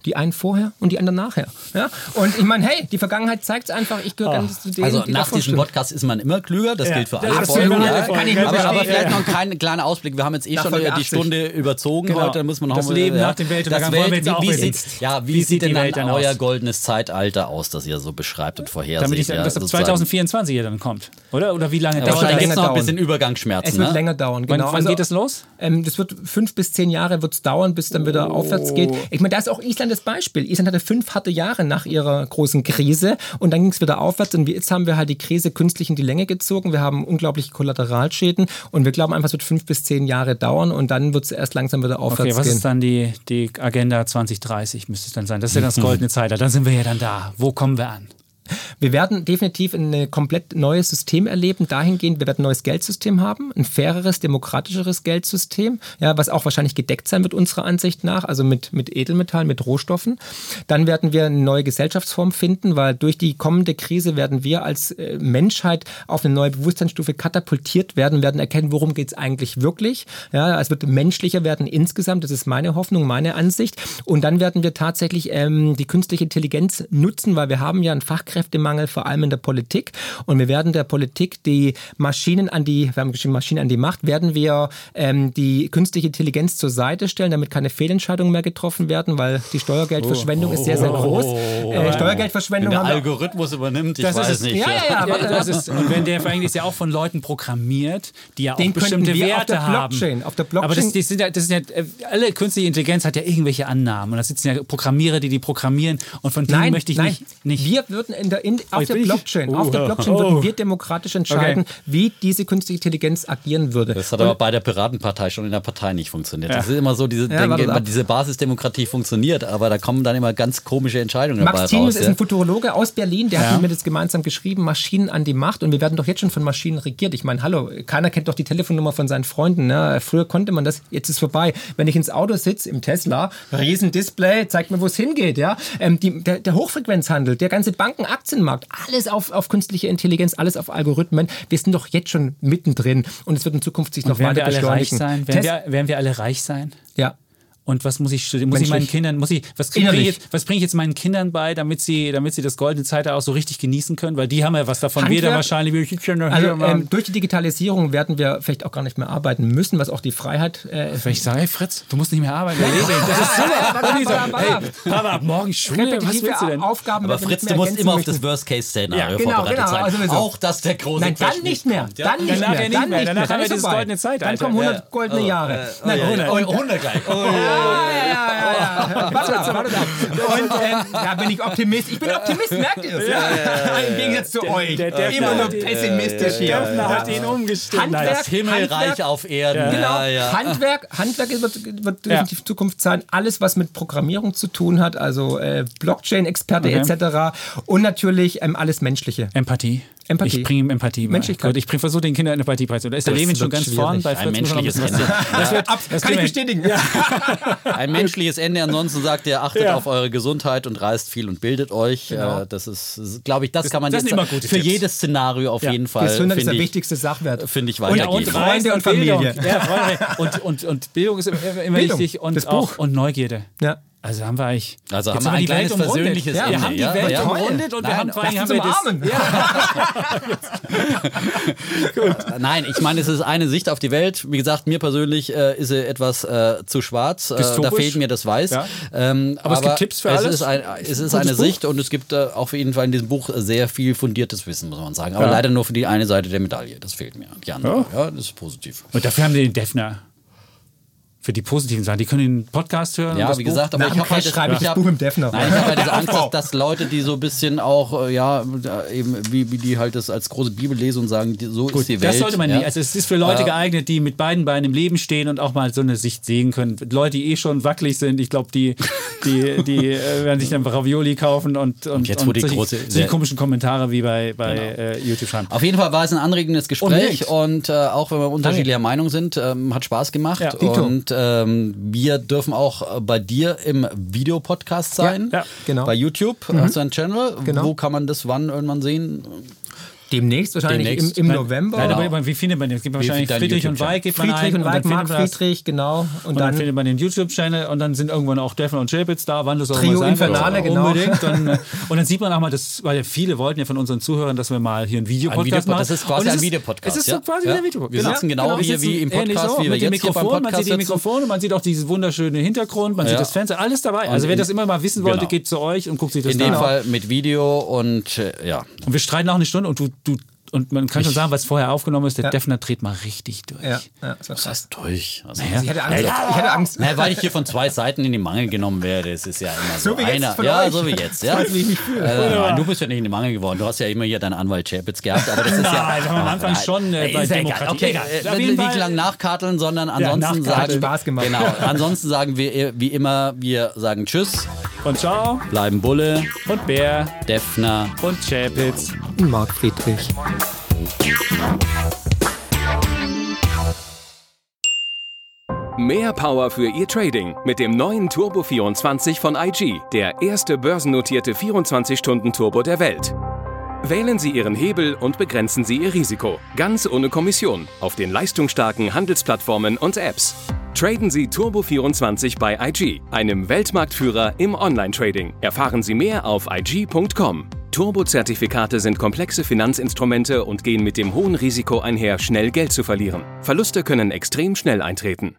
Die einen vorher und die anderen nachher. Ja? Und ich meine, hey, die Vergangenheit zeigt es einfach, ich gehöre oh. ganz zu denen, Also die nach diesem Podcast ist man immer klüger, das ja. gilt für alle Folgen. Ja. Aber, aber, vielleicht noch ein kleiner Ausblick. Wir haben jetzt eh nach schon die Stunde überzogen genau. heute. Muss man noch das mal, Leben nach dem Weltuntergang Welt, wollen wir jetzt wie, wie sieht, Ja, wie, wie sieht denn dann euer aus? goldenes Zeitalter aus, das ihr so beschreibt und vorherseht? Damit ich sagen, dass ab 2024 hier dann kommt, oder? Oder wie lange dauert das? Dann gibt es noch ein bisschen Übergangsschmerzen. Es wird länger dauern, genau. Wann also, geht das los? Ähm, das wird fünf bis zehn Jahre wird es dauern, bis dann wieder aufwärts geht. Ich meine, da ist auch Island das Beispiel. Island hatte fünf harte Jahre nach ihrer großen Krise und dann ging es wieder aufwärts und jetzt haben wir halt die Krise künstlich in die Länge gezogen. Wir haben unglaubliche Kollateralschäden und wir glauben einfach, es wird fünf bis zehn Jahre dauern und dann wird es erst langsam wieder aufwärts okay, was gehen. ist dann die, die Agenda 2030 müsste es dann sein? Das ist ja das goldene Zeitalter. Dann sind wir ja dann da. Wo kommen wir an? Wir werden definitiv ein komplett neues System erleben, dahingehend, wir werden ein neues Geldsystem haben, ein faireres, demokratischeres Geldsystem, ja, was auch wahrscheinlich gedeckt sein wird, unserer Ansicht nach, also mit, mit Edelmetallen, mit Rohstoffen. Dann werden wir eine neue Gesellschaftsform finden, weil durch die kommende Krise werden wir als äh, Menschheit auf eine neue Bewusstseinsstufe katapultiert werden, werden erkennen, worum geht es eigentlich wirklich. Ja, es wird menschlicher werden insgesamt, das ist meine Hoffnung, meine Ansicht. Und dann werden wir tatsächlich ähm, die künstliche Intelligenz nutzen, weil wir haben ja einen Fachkräfte Fachkräftemangel, vor allem in der Politik. Und wir werden der Politik die Maschinen an die, wir haben geschrieben, Maschinen an die Macht, werden wir ähm, die künstliche Intelligenz zur Seite stellen, damit keine Fehlentscheidungen mehr getroffen werden, weil die Steuergeldverschwendung oh, ist sehr, sehr groß. Oh, äh, Steuergeldverschwendung wenn der Algorithmus übernimmt, ich das weiß ist, nicht. Ja, ja, ja, ja das ist, und wenn der vor allem ist ja auch von Leuten programmiert, die ja auch Den bestimmte Werte auf der Blockchain, haben. Auf der Blockchain. Aber das, das, sind ja, das sind ja, äh, alle künstliche Intelligenz hat ja irgendwelche Annahmen und da sitzen ja Programmierer, die die programmieren und von denen möchte ich nein. nicht, nicht. Wir würden in der, in, auf, der Blockchain, auf der Blockchain würden oh. wir demokratisch entscheiden, okay. wie diese künstliche Intelligenz agieren würde. Das hat und aber bei der Piratenpartei schon in der Partei nicht funktioniert. Ja. Das ist immer so, diese, ja, denke, diese Basisdemokratie funktioniert, aber da kommen dann immer ganz komische Entscheidungen Max dabei Tinius raus. ist ein Futurologe aus Berlin, der hat mir das gemeinsam geschrieben, Maschinen an die Macht und wir werden doch jetzt schon von Maschinen regiert. Ich meine, hallo, keiner kennt doch die Telefonnummer von seinen Freunden. Ne? Früher konnte man das, jetzt ist vorbei. Wenn ich ins Auto sitze, im Tesla, Riesendisplay, zeigt mir, wo es hingeht. Ja? Ähm, die, der, der Hochfrequenzhandel, der ganze Bankenaktienmarkt, alles auf, auf künstliche Intelligenz, alles auf Algorithmen. Wir sind doch jetzt schon mittendrin und es wird in Zukunft sich noch weiter beschleunigen. Werden wir, werden wir alle reich sein? Ja. Und was muss ich studieren? Muss ich meinen Kindern, muss ich, was bringe ich, jetzt, was bring ich jetzt meinen Kindern bei, damit sie, damit sie das goldene Zeitalter auch so richtig genießen können? Weil die haben ja was davon. Handwerk, Weder wahrscheinlich, wie ich schon also, ähm, Durch die Digitalisierung werden wir vielleicht auch gar nicht mehr arbeiten müssen, was auch die Freiheit. Äh, ich sage, hey Fritz, du musst nicht mehr arbeiten. das ist super. hey, Papa, ab morgen Schule, was willst du denn? Aufgaben, Aber Fritz, du musst immer auf das Worst-Case-Szenario ja, genau, vorbereitet genau. sein. Also auch, dass der große Nein, dann nicht mehr. Dann nicht mehr. Dann nicht mehr. Danach haben wir dieses goldene Zeitalter. Dann kommen 100 goldene Jahre. 100 gleich. Ja, ja, ja. Warte warte ab. Und ähm, da bin ich Optimist. Ich bin Optimist, merkt ihr es? Ja, ja, Im Gegensatz zu euch. Der, der, Immer nur pessimistisch hier. Der hat ihn umgestellt. Handwerk, das Himmelreich Handwerk, auf Erden. Genau. Handwerk, Handwerk wird, wird definitiv Zukunft sein. Alles, was mit Programmierung zu tun hat, also äh, Blockchain-Experte okay. etc. Und natürlich ähm, alles Menschliche. Empathie. Empathie. Ich bringe ihm Empathie bei. Menschlichkeit. Ich versuche den Kindern Empathie beizubringen. Da ist der Levin schon ganz vorn bei Fritz. Ein menschliches Ende. Das wird, das kann ich bestätigen. Ja. Ein menschliches Ende. Ansonsten sagt er, achtet ja. auf eure Gesundheit und reist viel und bildet euch. Genau. Äh, das ist, glaube ich, das, das, kann man das jetzt für Tipps. jedes Szenario auf ja. jeden Fall. Gesundheit ist der ich, wichtigste Sachwert. Finde ich weitergehen. Und, und Freunde und Familie. Und, und, und Bildung ist immer Bildung. wichtig und, auch, und Neugierde. Ja. Also haben wir eigentlich. Also haben wir ein kleines persönliches ja, Ende. Wir haben die Welt ja, umrundet und Nein, wir haben vor allem haben wir das. Ja. Nein, ich meine, es ist eine Sicht auf die Welt. Wie gesagt, mir persönlich äh, ist sie etwas äh, zu schwarz. Äh, da fehlt mir das Weiß. Ja. Ähm, aber, aber, es gibt Tipps für alles. Es ist, ein, es ist eine Buch. Sicht und es gibt äh, auf jeden Fall in diesem Buch sehr viel fundiertes Wissen, muss man sagen. Aber leider nur für die eine Seite der Medaille. Das fehlt mir. Die andere, ja, das ist positiv. Und dafür haben wir den Defner für die positiven Sachen. Die können den Podcast hören. Ja, wie gesagt, aber ich habe halt schreibe ich das Buch im Defner. Nein, ich habe halt diese Angst, dass, dass, Leute, die so ein bisschen auch, äh, ja, eben wie, wie die halt das als große Bibel lesen und sagen, so Gut, ist die Welt. Das sollte man ja? nicht. Also es ist für Leute geeignet, die mit beiden Beinen im Leben stehen und auch mal so eine Sicht sehen können. Leute, die eh schon wackelig sind, ich glaube, die, die, die äh, werden sich dann Ravioli kaufen und, und, und jetzt und die große, solche komischen Kommentare wie bei, bei genau. äh, YouTube schreiben. Auf jeden Fall war es ein anregendes Gespräch und, und äh, auch wenn wir unterschiedlicher Meinung sind, ähm, hat Spaß gemacht ja. und ähm, wir dürfen auch äh, bei dir im Videopodcast sein. Ja, ja. genau. Bei YouTube mhm. hast du einen Channel. Genau. Wo kann man das wann irgendwann sehen? Demnächst wahrscheinlich Demnächst. Im, im November. Nein, aber wie findet man den? Es gibt wahrscheinlich Friedrich und Weig. Friedrich und Weig, Marc Friedrich, genau. Und, und dann, dann, findet man den YouTube-Channel und dann sind irgendwann auch Defner und Chapitz da, wann das auch Trio Infernale, genau. Unbedingt. Und, und, dann sieht man auch mal, das, weil ja viele wollten ja von unseren Zuhörern, dass wir mal hier einen Videopodcast machen. Das ist quasi ein Videopodcast. Es ist so quasi ja? ein Videopodcast. Wir sitzen genau, genau hier wie im Podcast, wie wir jetzt Mikrofon, Man sieht die Mikrofone, man sieht auch diesen wunderschönen Hintergrund, man sieht das Fenster, alles dabei. Also wer das immer mal wissen wollte, genau. geht zu euch und guckt sich das an. In dem Fall mit Video und äh, ja. Und wir streiten auch eine Stunde und du und man kann schon sagen, was vorher aufgenommen ist, der ja. Defner dreht mal richtig durch. Ja, ja das war Was heißt durch? Also, naja. Ich hatte Angst. Ja, ich hatte Angst. Naja, weil ich hier von zwei Seiten in die Mangel genommen werde. Es ist ja immer so, so wie einer. ja, euch. so wie jetzt. Ja. Das ich äh, du bist ja nicht in die Mangel geworden. Du hast ja immer hier deinen Anwalt Chapitz gehabt. Aber das ist ja. Nein, am Anfang schon äh, bei Demokratie. Okay, egal. Äh, nicht lang nachkarteln, sondern ansonsten sagen. Spaß gemacht. Genau. Ansonsten sagen wir wie immer, wir sagen Tschüss. Und ciao. Bleiben Bulle. Und Bär. Defner. Und Chapitz. Und Marc Friedrich. Mehr Power für Ihr Trading mit dem neuen Turbo 24 von IG, der erste börsennotierte 24-Stunden-Turbo der Welt. Wählen Sie Ihren Hebel und begrenzen Sie Ihr Risiko. Ganz ohne Kommission auf den leistungsstarken Handelsplattformen und Apps. Traden Sie Turbo 24 bei IG, einem Weltmarktführer im Online-Trading. Erfahren Sie mehr auf IG.com. Turbo-Zertifikate sind komplexe Finanzinstrumente und gehen mit dem hohen Risiko einher, schnell Geld zu verlieren. Verluste können extrem schnell eintreten.